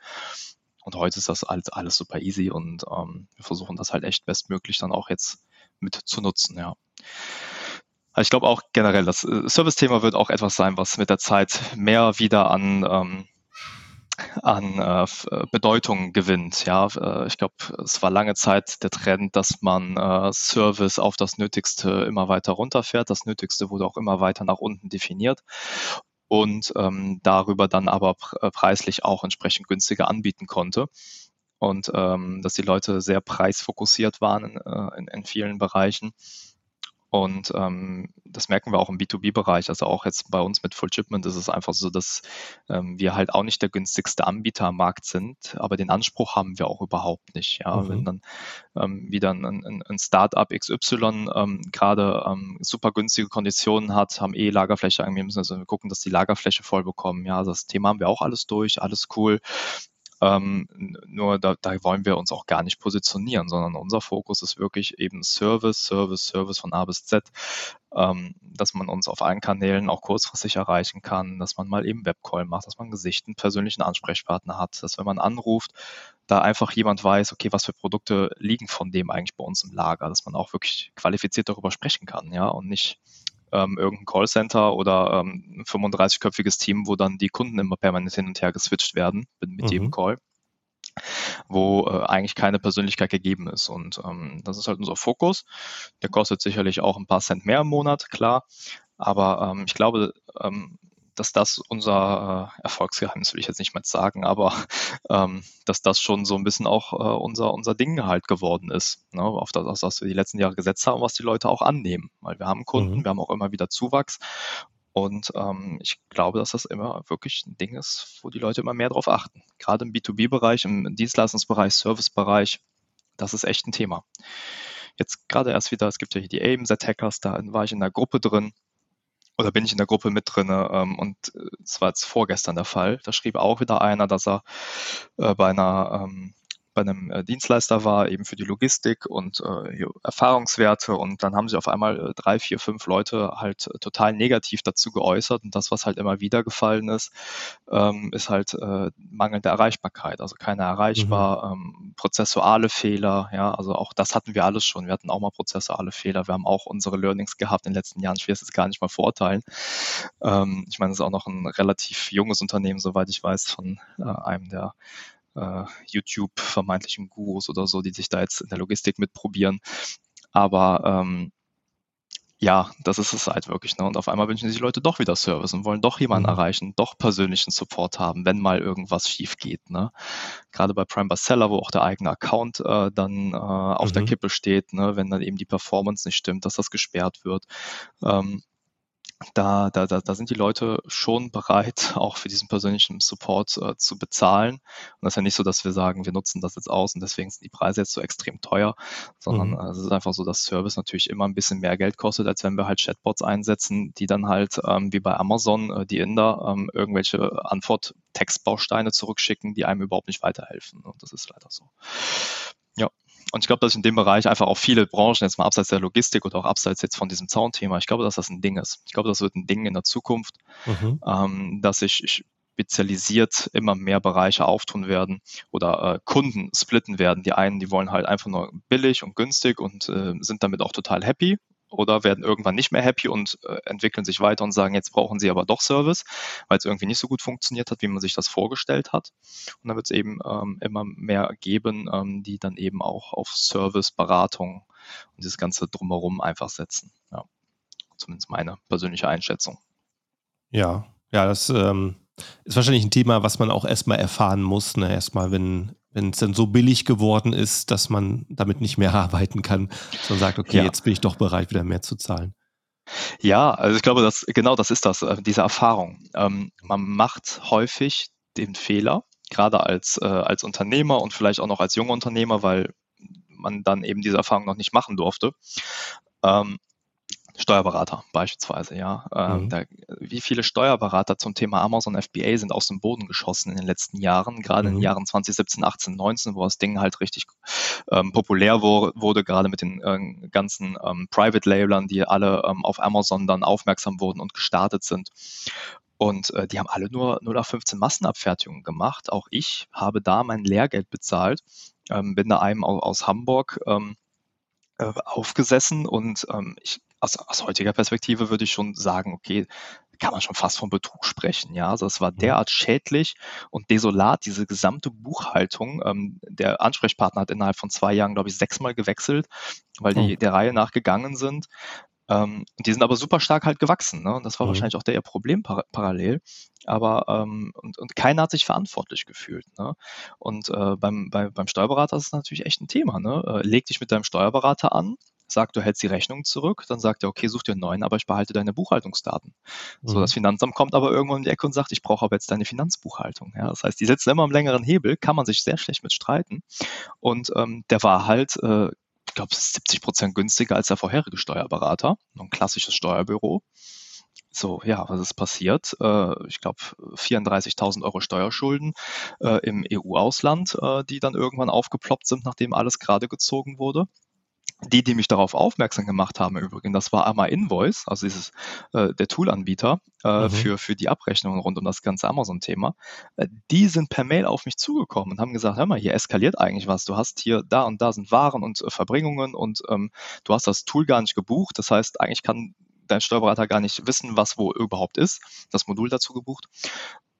Und heute ist das alles, alles super easy und ähm, wir versuchen das halt echt bestmöglich dann auch jetzt mit zu nutzen, ja. Ich glaube auch generell, das äh, Service-Thema wird auch etwas sein, was mit der Zeit mehr wieder an, ähm, an äh, äh Bedeutung gewinnt. Ja, äh, ich glaube, es war lange Zeit der Trend, dass man äh, Service auf das Nötigste immer weiter runterfährt. Das Nötigste wurde auch immer weiter nach unten definiert und ähm, darüber dann aber preislich auch entsprechend günstiger anbieten konnte. Und ähm, dass die Leute sehr preisfokussiert waren in, äh, in, in vielen Bereichen. Und ähm, das merken wir auch im B2B-Bereich. Also auch jetzt bei uns mit Full Shipment ist es einfach so, dass ähm, wir halt auch nicht der günstigste Anbieter am Markt sind, aber den Anspruch haben wir auch überhaupt nicht. Ja, mhm. wenn dann ähm, wieder ein, ein, ein Startup XY ähm, gerade ähm, super günstige Konditionen hat, haben eh Lagerfläche, wir müssen also gucken, dass die Lagerfläche voll bekommen. Ja, also das Thema haben wir auch alles durch, alles cool. Ähm, nur da, da wollen wir uns auch gar nicht positionieren, sondern unser Fokus ist wirklich eben Service, Service, Service von A bis Z, ähm, dass man uns auf allen Kanälen auch kurzfristig erreichen kann, dass man mal eben Webcall macht, dass man Gesicht einen persönlichen Ansprechpartner hat, dass wenn man anruft, da einfach jemand weiß, okay, was für Produkte liegen von dem eigentlich bei uns im Lager, dass man auch wirklich qualifiziert darüber sprechen kann, ja, und nicht ähm, irgendein Callcenter oder ähm, ein 35-köpfiges Team, wo dann die Kunden immer permanent hin und her geswitcht werden mit, mit mhm. jedem Call wo äh, eigentlich keine Persönlichkeit gegeben ist. Und ähm, das ist halt unser Fokus. Der kostet sicherlich auch ein paar Cent mehr im Monat, klar. Aber ähm, ich glaube, ähm, dass das unser äh, Erfolgsgeheimnis, will ich jetzt nicht mal sagen, aber ähm, dass das schon so ein bisschen auch äh, unser, unser Ding halt geworden ist, ne? auf das, das wir die letzten Jahre gesetzt haben, was die Leute auch annehmen. Weil wir haben Kunden, mhm. wir haben auch immer wieder Zuwachs und ähm, ich glaube, dass das immer wirklich ein Ding ist, wo die Leute immer mehr drauf achten. Gerade im B2B-Bereich, im Dienstleistungsbereich, Servicebereich, das ist echt ein Thema. Jetzt gerade erst wieder, es gibt ja hier die AIMS da war ich in der Gruppe drin oder bin ich in der Gruppe mit drin ähm, und es äh, war jetzt vorgestern der Fall. Da schrieb auch wieder einer, dass er äh, bei einer ähm, bei einem äh, Dienstleister war, eben für die Logistik und äh, Erfahrungswerte. Und dann haben sich auf einmal äh, drei, vier, fünf Leute halt äh, total negativ dazu geäußert. Und das, was halt immer wieder gefallen ist, ähm, ist halt äh, mangelnde Erreichbarkeit. Also keiner erreichbar, mhm. ähm, prozessuale Fehler. Ja, also auch das hatten wir alles schon. Wir hatten auch mal prozessuale Fehler. Wir haben auch unsere Learnings gehabt in den letzten Jahren. Ich will es jetzt gar nicht mal verurteilen. Ähm, ich meine, es ist auch noch ein relativ junges Unternehmen, soweit ich weiß, von äh, einem der äh, YouTube vermeintlichen Gurus oder so, die sich da jetzt in der Logistik mitprobieren. Aber ähm, ja, das ist es halt wirklich. Ne? Und auf einmal wünschen sich die Leute doch wieder Service und wollen doch jemanden mhm. erreichen, doch persönlichen Support haben, wenn mal irgendwas schief geht. Ne? Gerade bei Prime Bestseller, wo auch der eigene Account äh, dann äh, auf mhm. der Kippe steht, ne? wenn dann eben die Performance nicht stimmt, dass das gesperrt wird. Ähm, da, da, da, da sind die Leute schon bereit, auch für diesen persönlichen Support äh, zu bezahlen. Und das ist ja nicht so, dass wir sagen, wir nutzen das jetzt aus und deswegen sind die Preise jetzt so extrem teuer, sondern mhm. äh, es ist einfach so, dass Service natürlich immer ein bisschen mehr Geld kostet, als wenn wir halt Chatbots einsetzen, die dann halt ähm, wie bei Amazon, äh, die Inder, ähm, irgendwelche Antwort-Textbausteine zurückschicken, die einem überhaupt nicht weiterhelfen. Und das ist leider so. Und ich glaube, dass in dem Bereich einfach auch viele Branchen, jetzt mal abseits der Logistik oder auch abseits jetzt von diesem Zaunthema, ich glaube, dass das ein Ding ist. Ich glaube, das wird ein Ding in der Zukunft, mhm. ähm, dass sich spezialisiert immer mehr Bereiche auftun werden oder äh, Kunden splitten werden. Die einen, die wollen halt einfach nur billig und günstig und äh, sind damit auch total happy oder werden irgendwann nicht mehr happy und äh, entwickeln sich weiter und sagen, jetzt brauchen sie aber doch Service, weil es irgendwie nicht so gut funktioniert hat, wie man sich das vorgestellt hat. Und dann wird es eben ähm, immer mehr geben, ähm, die dann eben auch auf Service, Beratung und dieses ganze drumherum einfach setzen. Ja. Zumindest meine persönliche Einschätzung. Ja, ja, das ähm, ist wahrscheinlich ein Thema, was man auch erstmal erfahren muss. Ne? Erstmal, wenn wenn es dann so billig geworden ist, dass man damit nicht mehr arbeiten kann, sondern sagt, okay, ja. jetzt bin ich doch bereit, wieder mehr zu zahlen. Ja, also ich glaube, dass genau das ist das, äh, diese Erfahrung. Ähm, man macht häufig den Fehler, gerade als, äh, als Unternehmer und vielleicht auch noch als junger Unternehmer, weil man dann eben diese Erfahrung noch nicht machen durfte. Ähm, Steuerberater beispielsweise, ja. Ähm, mhm. da, wie viele Steuerberater zum Thema Amazon FBA sind aus dem Boden geschossen in den letzten Jahren, gerade mhm. in den mhm. Jahren 2017, 18, 19, wo das Ding halt richtig ähm, populär wo, wurde, gerade mit den äh, ganzen ähm, Private-Labelern, die alle ähm, auf Amazon dann aufmerksam wurden und gestartet sind. Und äh, die haben alle nur 0 auf 15 Massenabfertigungen gemacht. Auch ich habe da mein Lehrgeld bezahlt, ähm, bin da einem aus, aus Hamburg ähm, äh, aufgesessen und ähm, ich aus, aus heutiger Perspektive würde ich schon sagen, okay, kann man schon fast von Betrug sprechen. Ja, also es war mhm. derart schädlich und desolat, diese gesamte Buchhaltung. Ähm, der Ansprechpartner hat innerhalb von zwei Jahren, glaube ich, sechsmal gewechselt, weil die oh. der Reihe nach gegangen sind. Ähm, die sind aber super stark halt gewachsen. Ne? Und das war mhm. wahrscheinlich auch der ihr Problem par parallel. Aber ähm, und, und keiner hat sich verantwortlich gefühlt. Ne? Und äh, beim, bei, beim Steuerberater ist es natürlich echt ein Thema. Ne? Äh, leg dich mit deinem Steuerberater an, sagt, du hältst die Rechnung zurück, dann sagt er, okay, such dir einen neuen, aber ich behalte deine Buchhaltungsdaten. Mhm. So, das Finanzamt kommt aber irgendwann in die Ecke und sagt, ich brauche aber jetzt deine Finanzbuchhaltung. Ja, das heißt, die sitzen immer am längeren Hebel, kann man sich sehr schlecht mit streiten. Und ähm, der war halt, äh, ich glaube, 70 Prozent günstiger als der vorherige Steuerberater, ein klassisches Steuerbüro. So, ja, was ist passiert? Äh, ich glaube, 34.000 Euro Steuerschulden äh, im EU-Ausland, äh, die dann irgendwann aufgeploppt sind, nachdem alles gerade gezogen wurde. Die, die mich darauf aufmerksam gemacht haben, übrigens, das war einmal Invoice, also dieses äh, der Toolanbieter äh, mhm. für, für die Abrechnungen rund um das ganze Amazon-Thema. Äh, die sind per Mail auf mich zugekommen und haben gesagt, hör mal, hier eskaliert eigentlich was. Du hast hier da und da sind Waren und äh, Verbringungen und ähm, du hast das Tool gar nicht gebucht. Das heißt, eigentlich kann dein Steuerberater gar nicht wissen, was wo überhaupt ist, das Modul dazu gebucht.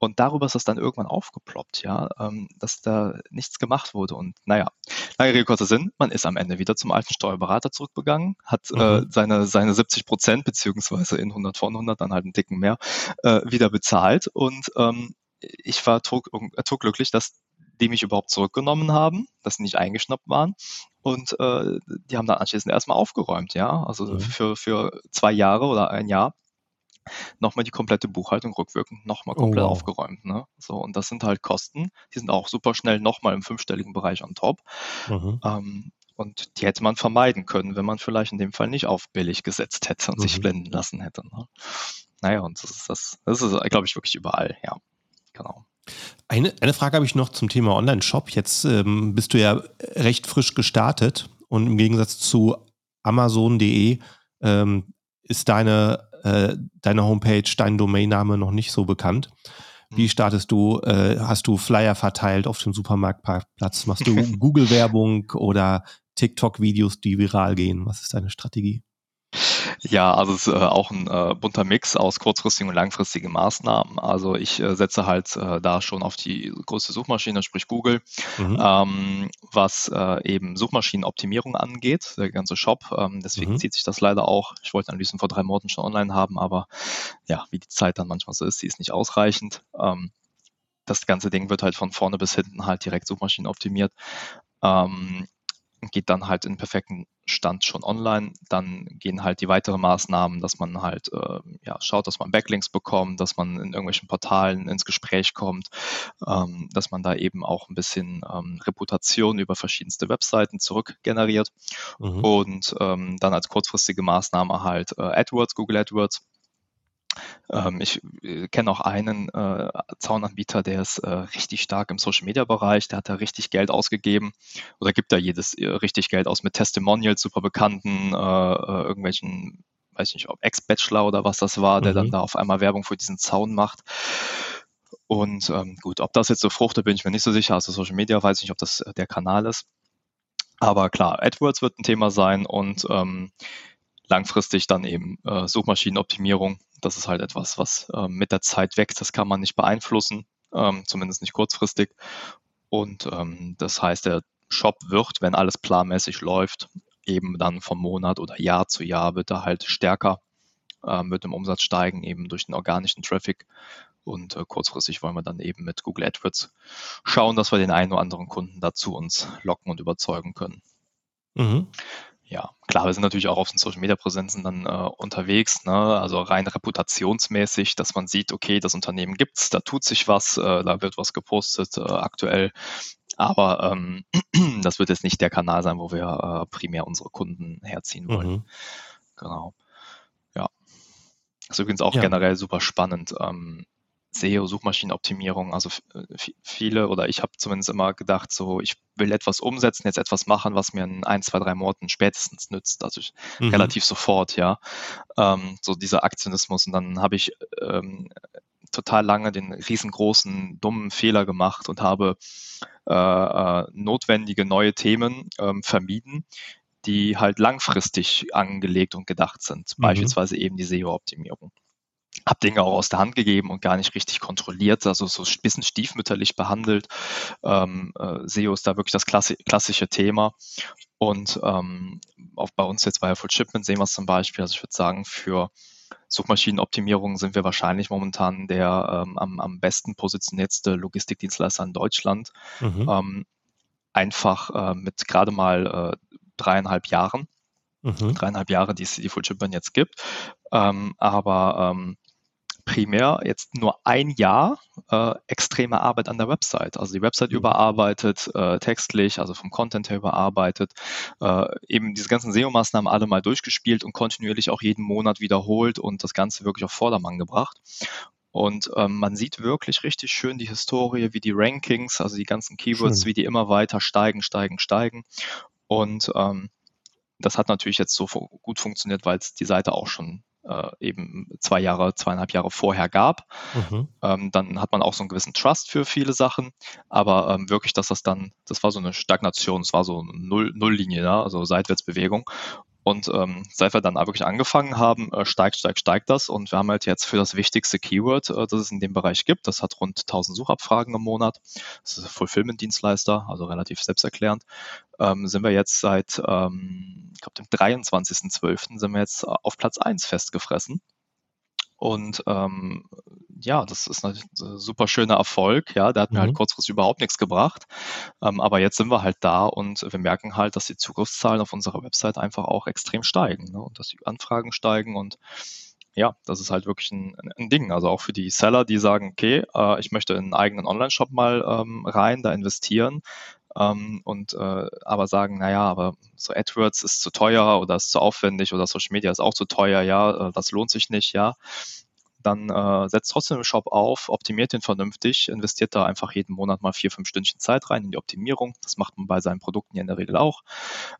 Und darüber ist das dann irgendwann aufgeploppt, ja, ähm, dass da nichts gemacht wurde. Und naja, lange Rede, kurzer Sinn, man ist am Ende wieder zum alten Steuerberater zurückgegangen, hat äh, mhm. äh, seine, seine 70 Prozent, beziehungsweise in 100 von 100, dann halt einen Ticken mehr, äh, wieder bezahlt. Und ähm, ich war glücklich, dass die mich überhaupt zurückgenommen haben, dass sie nicht eingeschnappt waren. Und äh, die haben dann anschließend erstmal aufgeräumt, ja. Also mhm. für, für zwei Jahre oder ein Jahr nochmal die komplette Buchhaltung rückwirkend nochmal oh, komplett oh, wow. aufgeräumt. Ne? So, und das sind halt Kosten, die sind auch super schnell nochmal im fünfstelligen Bereich on top. Mhm. Ähm, und die hätte man vermeiden können, wenn man vielleicht in dem Fall nicht auf billig gesetzt hätte und mhm. sich blenden lassen hätte. Ne? Naja, und das ist das, das ist, glaube ich, wirklich überall, ja. Genau. Eine, eine Frage habe ich noch zum Thema Online-Shop. Jetzt ähm, bist du ja recht frisch gestartet und im Gegensatz zu Amazon.de ähm, ist deine, äh, deine Homepage, dein Domainname noch nicht so bekannt. Wie mhm. startest du? Äh, hast du Flyer verteilt auf dem Supermarktplatz? Machst du Google-Werbung oder TikTok-Videos, die viral gehen? Was ist deine Strategie? Ja, also es ist äh, auch ein äh, bunter Mix aus kurzfristigen und langfristigen Maßnahmen. Also ich äh, setze halt äh, da schon auf die größte Suchmaschine, sprich Google, mhm. ähm, was äh, eben Suchmaschinenoptimierung angeht, der ganze Shop. Ähm, deswegen mhm. zieht sich das leider auch. Ich wollte Analysen vor drei Monaten schon online haben, aber ja, wie die Zeit dann manchmal so ist, die ist nicht ausreichend. Ähm, das ganze Ding wird halt von vorne bis hinten halt direkt Suchmaschinenoptimiert. Ähm, geht dann halt in perfekten Stand schon online. Dann gehen halt die weiteren Maßnahmen, dass man halt äh, ja, schaut, dass man Backlinks bekommt, dass man in irgendwelchen Portalen ins Gespräch kommt, ähm, dass man da eben auch ein bisschen ähm, Reputation über verschiedenste Webseiten zurückgeneriert mhm. und ähm, dann als kurzfristige Maßnahme halt äh, AdWords, Google AdWords ich äh, kenne auch einen äh, Zaunanbieter, der ist äh, richtig stark im Social Media Bereich, der hat da richtig Geld ausgegeben oder gibt da jedes äh, richtig Geld aus mit Testimonials, super bekannten, äh, äh, irgendwelchen, weiß ich nicht, ob Ex-Bachelor oder was das war, der dann mhm. da auf einmal Werbung für diesen Zaun macht. Und ähm, gut, ob das jetzt so fruchtet, bin ich mir nicht so sicher. Also Social Media weiß ich nicht, ob das der Kanal ist. Aber klar, AdWords wird ein Thema sein und ähm, langfristig dann eben Suchmaschinenoptimierung das ist halt etwas, was ähm, mit der Zeit wächst. Das kann man nicht beeinflussen, ähm, zumindest nicht kurzfristig. Und ähm, das heißt, der Shop wird, wenn alles planmäßig läuft, eben dann vom Monat oder Jahr zu Jahr wird er halt stärker äh, mit dem Umsatz steigen, eben durch den organischen Traffic. Und äh, kurzfristig wollen wir dann eben mit Google AdWords schauen, dass wir den einen oder anderen Kunden dazu uns locken und überzeugen können. Mhm ja, klar, wir sind natürlich auch auf den Social Media Präsenzen dann äh, unterwegs, ne? also rein reputationsmäßig, dass man sieht, okay, das Unternehmen gibt's, da tut sich was, äh, da wird was gepostet äh, aktuell. Aber ähm, das wird jetzt nicht der Kanal sein, wo wir äh, primär unsere Kunden herziehen wollen. Mhm. Genau. Ja. Das ist übrigens auch ja. generell super spannend. Ähm, SEO, Suchmaschinenoptimierung. Also äh, viele oder ich habe zumindest immer gedacht, so ich will etwas umsetzen, jetzt etwas machen, was mir in ein, zwei, drei Monaten spätestens nützt. Also ich, mhm. relativ sofort, ja. Ähm, so dieser Aktionismus. Und dann habe ich ähm, total lange den riesengroßen, dummen Fehler gemacht und habe äh, äh, notwendige neue Themen ähm, vermieden, die halt langfristig angelegt und gedacht sind. Mhm. Beispielsweise eben die SEO-Optimierung habe Dinge auch aus der Hand gegeben und gar nicht richtig kontrolliert, also so ein bisschen stiefmütterlich behandelt. Ähm, äh, SEO ist da wirklich das klassi klassische Thema. Und ähm, auch bei uns jetzt bei Full Shipment sehen wir es zum Beispiel, also ich würde sagen, für Suchmaschinenoptimierung sind wir wahrscheinlich momentan der ähm, am, am besten positioniertste Logistikdienstleister in Deutschland. Mhm. Ähm, einfach äh, mit gerade mal äh, dreieinhalb Jahren Mhm. Dreieinhalb Jahre, die es die Fullshipment jetzt gibt. Ähm, aber ähm, primär jetzt nur ein Jahr äh, extreme Arbeit an der Website. Also die Website mhm. überarbeitet, äh, textlich, also vom Content her überarbeitet, äh, eben diese ganzen SEO-Maßnahmen alle mal durchgespielt und kontinuierlich auch jeden Monat wiederholt und das Ganze wirklich auf Vordermann gebracht. Und ähm, man sieht wirklich richtig schön die Historie, wie die Rankings, also die ganzen Keywords, schön. wie die immer weiter steigen, steigen, steigen. Und ähm, das hat natürlich jetzt so gut funktioniert, weil es die Seite auch schon äh, eben zwei Jahre, zweieinhalb Jahre vorher gab. Mhm. Ähm, dann hat man auch so einen gewissen Trust für viele Sachen, aber ähm, wirklich, dass das dann, das war so eine Stagnation, es war so eine Null, Nulllinie, ja, also Seitwärtsbewegung. Und ähm, seit wir dann wirklich angefangen haben, äh, steigt, steigt, steigt das. Und wir haben halt jetzt für das wichtigste Keyword, äh, das es in dem Bereich gibt, das hat rund 1000 Suchabfragen im Monat. Das ist ein Fulfillment-Dienstleister, also relativ selbsterklärend. Ähm, sind wir jetzt seit, ähm, ich glaube, dem 23.12. sind wir jetzt auf Platz 1 festgefressen. Und ähm, ja, das ist ein super schöner Erfolg. Ja, der hat mir halt mhm. halt kurzfristig überhaupt nichts gebracht. Ähm, aber jetzt sind wir halt da und wir merken halt, dass die Zugriffszahlen auf unserer Website einfach auch extrem steigen ne? und dass die Anfragen steigen und ja, das ist halt wirklich ein, ein, Ding. Also auch für die Seller, die sagen, okay, äh, ich möchte in einen eigenen Online-Shop mal ähm, rein, da investieren, ähm, und äh, aber sagen, naja, aber so AdWords ist zu teuer oder ist zu aufwendig oder Social Media ist auch zu teuer, ja, äh, das lohnt sich nicht, ja. Dann äh, setzt trotzdem den Shop auf, optimiert den vernünftig, investiert da einfach jeden Monat mal vier, fünf Stündchen Zeit rein in die Optimierung. Das macht man bei seinen Produkten ja in der Regel auch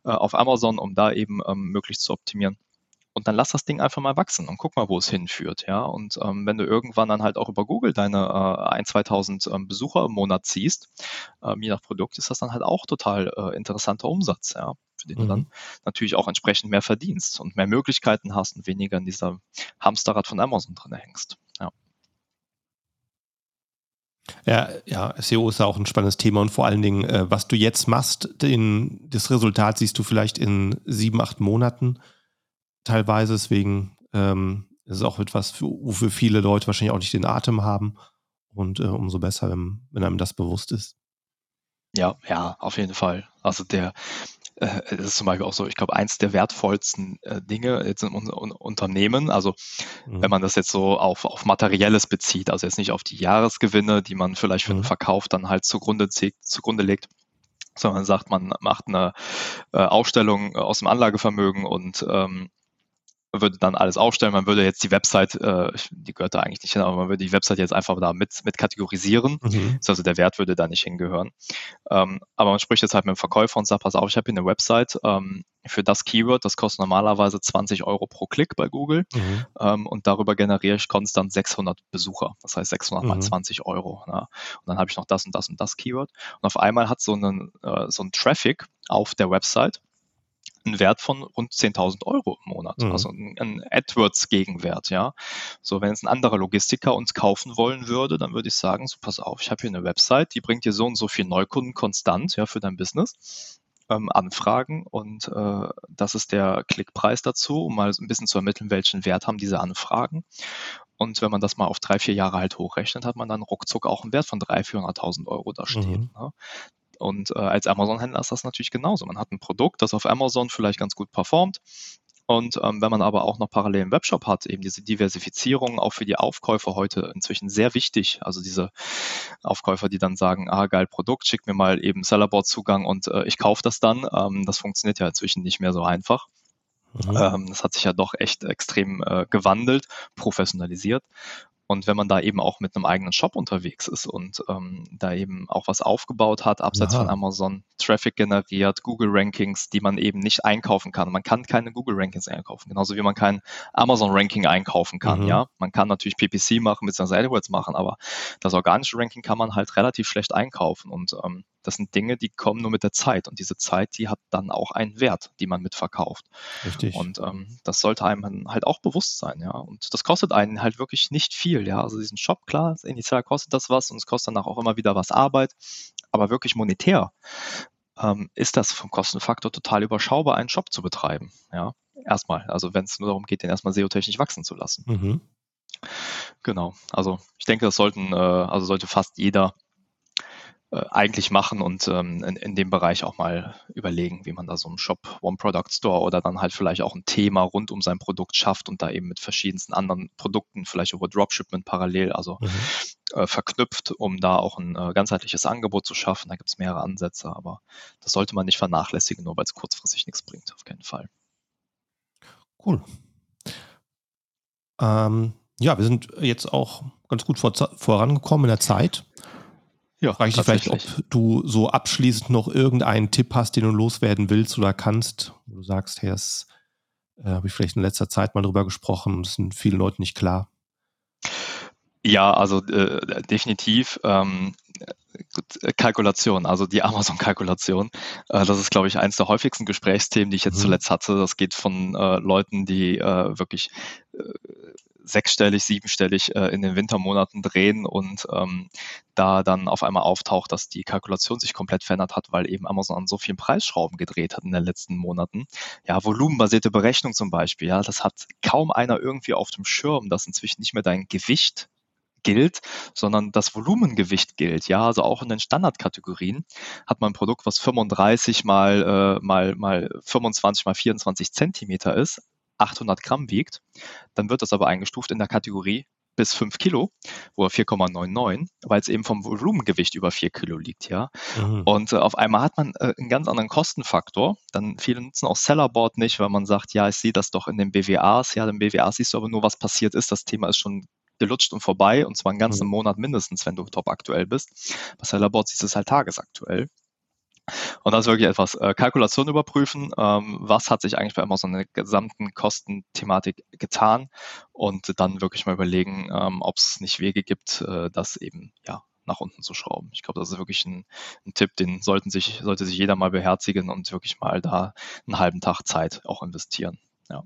äh, auf Amazon, um da eben ähm, möglichst zu optimieren und dann lass das Ding einfach mal wachsen und guck mal, wo es hinführt, ja. Und ähm, wenn du irgendwann dann halt auch über Google deine äh, 1, 2000 ähm, Besucher im Monat siehst, ähm, je nach Produkt ist das dann halt auch total äh, interessanter Umsatz, ja, für den mhm. du dann mhm. natürlich auch entsprechend mehr verdienst und mehr Möglichkeiten hast und weniger in dieser Hamsterrad von Amazon drin hängst, ja. Ja, ja, SEO ist auch ein spannendes Thema und vor allen Dingen, äh, was du jetzt machst, den, das Resultat siehst du vielleicht in sieben, acht Monaten teilweise. Deswegen ähm, ist es auch etwas, wofür viele Leute wahrscheinlich auch nicht den Atem haben. Und äh, umso besser, wenn, wenn einem das bewusst ist. Ja, ja, auf jeden Fall. Also der, äh, das ist zum Beispiel auch so, ich glaube, eins der wertvollsten äh, Dinge jetzt in unserem Unternehmen. Also mhm. wenn man das jetzt so auf, auf Materielles bezieht, also jetzt nicht auf die Jahresgewinne, die man vielleicht für mhm. den Verkauf dann halt zugrunde, zugrunde legt, sondern sagt, man macht eine äh, Aufstellung aus dem Anlagevermögen und ähm, würde dann alles aufstellen. Man würde jetzt die Website, äh, die gehört da eigentlich nicht hin, aber man würde die Website jetzt einfach da mit, mit kategorisieren. Mhm. Also der Wert würde da nicht hingehören. Ähm, aber man spricht jetzt halt mit dem Verkäufer und sagt, pass auf, ich habe hier eine Website ähm, für das Keyword, das kostet normalerweise 20 Euro pro Klick bei Google mhm. ähm, und darüber generiere ich konstant 600 Besucher. Das heißt 600 mhm. mal 20 Euro. Ja. Und dann habe ich noch das und das und das Keyword. Und auf einmal hat so, einen, äh, so ein Traffic auf der Website einen Wert von rund 10.000 Euro im Monat, mhm. also ein, AdWords-Gegenwert, ja. So, wenn es ein anderer Logistiker uns kaufen wollen würde, dann würde ich sagen, so pass auf, ich habe hier eine Website, die bringt dir so und so viel Neukunden konstant, ja, für dein Business. Ähm, Anfragen und äh, das ist der Klickpreis dazu, um mal ein bisschen zu ermitteln, welchen Wert haben diese Anfragen. Und wenn man das mal auf drei, vier Jahre halt hochrechnet, hat man dann ruckzuck auch einen Wert von 300.000, 400.000 Euro da stehen. Mhm. Ne? Und äh, als Amazon-Händler ist das natürlich genauso. Man hat ein Produkt, das auf Amazon vielleicht ganz gut performt. Und ähm, wenn man aber auch noch parallel einen Webshop hat, eben diese Diversifizierung auch für die Aufkäufer heute inzwischen sehr wichtig. Also diese Aufkäufer, die dann sagen, ah, geil Produkt, schick mir mal eben Sellerboard-Zugang und äh, ich kaufe das dann. Ähm, das funktioniert ja inzwischen nicht mehr so einfach. Mhm. Ähm, das hat sich ja doch echt extrem äh, gewandelt, professionalisiert. Und wenn man da eben auch mit einem eigenen Shop unterwegs ist und ähm, da eben auch was aufgebaut hat, abseits Aha. von Amazon, Traffic generiert, Google Rankings, die man eben nicht einkaufen kann. Man kann keine Google Rankings einkaufen, genauso wie man kein Amazon Ranking einkaufen kann. Mhm. Ja, man kann natürlich PPC machen, bzw. AdWords machen, aber das organische Ranking kann man halt relativ schlecht einkaufen und ähm, das sind Dinge, die kommen nur mit der Zeit und diese Zeit, die hat dann auch einen Wert, die man mitverkauft. Richtig. Und ähm, das sollte einem halt auch bewusst sein, ja. Und das kostet einen halt wirklich nicht viel, ja. Also diesen Shop, klar, initial kostet das was und es kostet danach auch immer wieder was Arbeit, aber wirklich monetär ähm, ist das vom Kostenfaktor total überschaubar, einen Shop zu betreiben, ja. Erstmal, also wenn es nur darum geht, den erstmal SEO-technisch wachsen zu lassen. Mhm. Genau. Also ich denke, das sollten, äh, also sollte fast jeder eigentlich machen und ähm, in, in dem Bereich auch mal überlegen, wie man da so einen Shop One Product Store oder dann halt vielleicht auch ein Thema rund um sein Produkt schafft und da eben mit verschiedensten anderen Produkten, vielleicht über Dropshipment parallel, also mhm. äh, verknüpft, um da auch ein äh, ganzheitliches Angebot zu schaffen. Da gibt es mehrere Ansätze, aber das sollte man nicht vernachlässigen, nur weil es kurzfristig nichts bringt, auf keinen Fall. Cool. Ähm, ja, wir sind jetzt auch ganz gut vor, vorangekommen in der Zeit. Ja, Frage ich dich vielleicht, ob du so abschließend noch irgendeinen Tipp hast, den du loswerden willst oder kannst. Wo du sagst, hey, das äh, habe ich vielleicht in letzter Zeit mal drüber gesprochen, das sind vielen Leuten nicht klar. Ja, also äh, definitiv. Ähm, äh, Kalkulation, also die Amazon-Kalkulation. Äh, das ist, glaube ich, eines der häufigsten Gesprächsthemen, die ich jetzt mhm. zuletzt hatte. Das geht von äh, Leuten, die äh, wirklich sechsstellig, siebenstellig äh, in den Wintermonaten drehen und ähm, da dann auf einmal auftaucht, dass die Kalkulation sich komplett verändert hat, weil eben Amazon an so vielen Preisschrauben gedreht hat in den letzten Monaten. Ja, volumenbasierte Berechnung zum Beispiel, ja, das hat kaum einer irgendwie auf dem Schirm, dass inzwischen nicht mehr dein Gewicht gilt, sondern das Volumengewicht gilt. Ja, also auch in den Standardkategorien hat man ein Produkt, was 35 mal, äh, mal, mal 25 mal 24 Zentimeter ist, 800 Gramm wiegt, dann wird das aber eingestuft in der Kategorie bis 5 Kilo oder 4,99, weil es eben vom Volumengewicht über 4 Kilo liegt, ja. Mhm. Und äh, auf einmal hat man äh, einen ganz anderen Kostenfaktor. Dann viele nutzen auch Sellerboard nicht, weil man sagt, ja, ich sehe das doch in den BWAs. Ja, in den BWAs siehst du aber nur, was passiert ist. Das Thema ist schon gelutscht und vorbei und zwar einen ganzen mhm. Monat mindestens, wenn du top aktuell bist. Bei Sellerboard siehst du es halt tagesaktuell. Und das ist wirklich etwas äh, Kalkulation überprüfen, ähm, was hat sich eigentlich bei Amazon in der gesamten Kostenthematik getan und dann wirklich mal überlegen, ähm, ob es nicht Wege gibt, äh, das eben ja nach unten zu schrauben. Ich glaube, das ist wirklich ein, ein, Tipp, den sollten sich, sollte sich jeder mal beherzigen und wirklich mal da einen halben Tag Zeit auch investieren. Ja.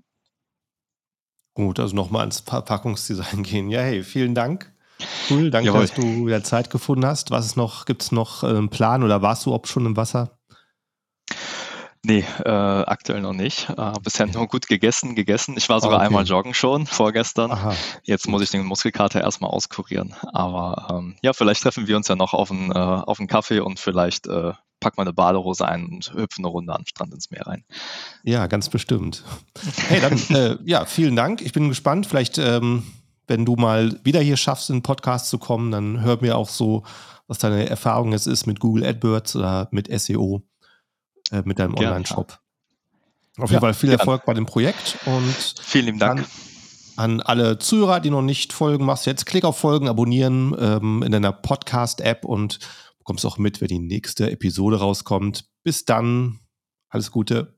Gut, also nochmal ans Verpackungsdesign gehen. Ja, hey, vielen Dank. Cool, danke, Jawohl. dass du wieder Zeit gefunden hast. Was ist noch, gibt es noch äh, einen Plan oder warst du ob schon im Wasser? Nee, äh, aktuell noch nicht. Äh, bisher nur gut gegessen, gegessen. Ich war sogar okay. einmal joggen schon, vorgestern. Aha. Jetzt muss ich den Muskelkater erstmal auskurieren. Aber ähm, ja, vielleicht treffen wir uns ja noch auf einen, äh, auf einen Kaffee und vielleicht äh, pack mal eine Badehose ein und hüpfe eine Runde am Strand ins Meer rein. Ja, ganz bestimmt. Hey, dann, äh, ja, vielen Dank. Ich bin gespannt. Vielleicht ähm, wenn du mal wieder hier schaffst, in den Podcast zu kommen, dann hör mir auch so, was deine Erfahrung jetzt ist mit Google AdWords oder mit SEO, äh, mit deinem Online-Shop. Auf jeden ja, Fall viel Erfolg bei dem Projekt und vielen lieben Dank. An, alle Zuhörer, die noch nicht folgen, machst jetzt Klick auf Folgen, abonnieren ähm, in deiner Podcast-App und bekommst auch mit, wenn die nächste Episode rauskommt. Bis dann, alles Gute.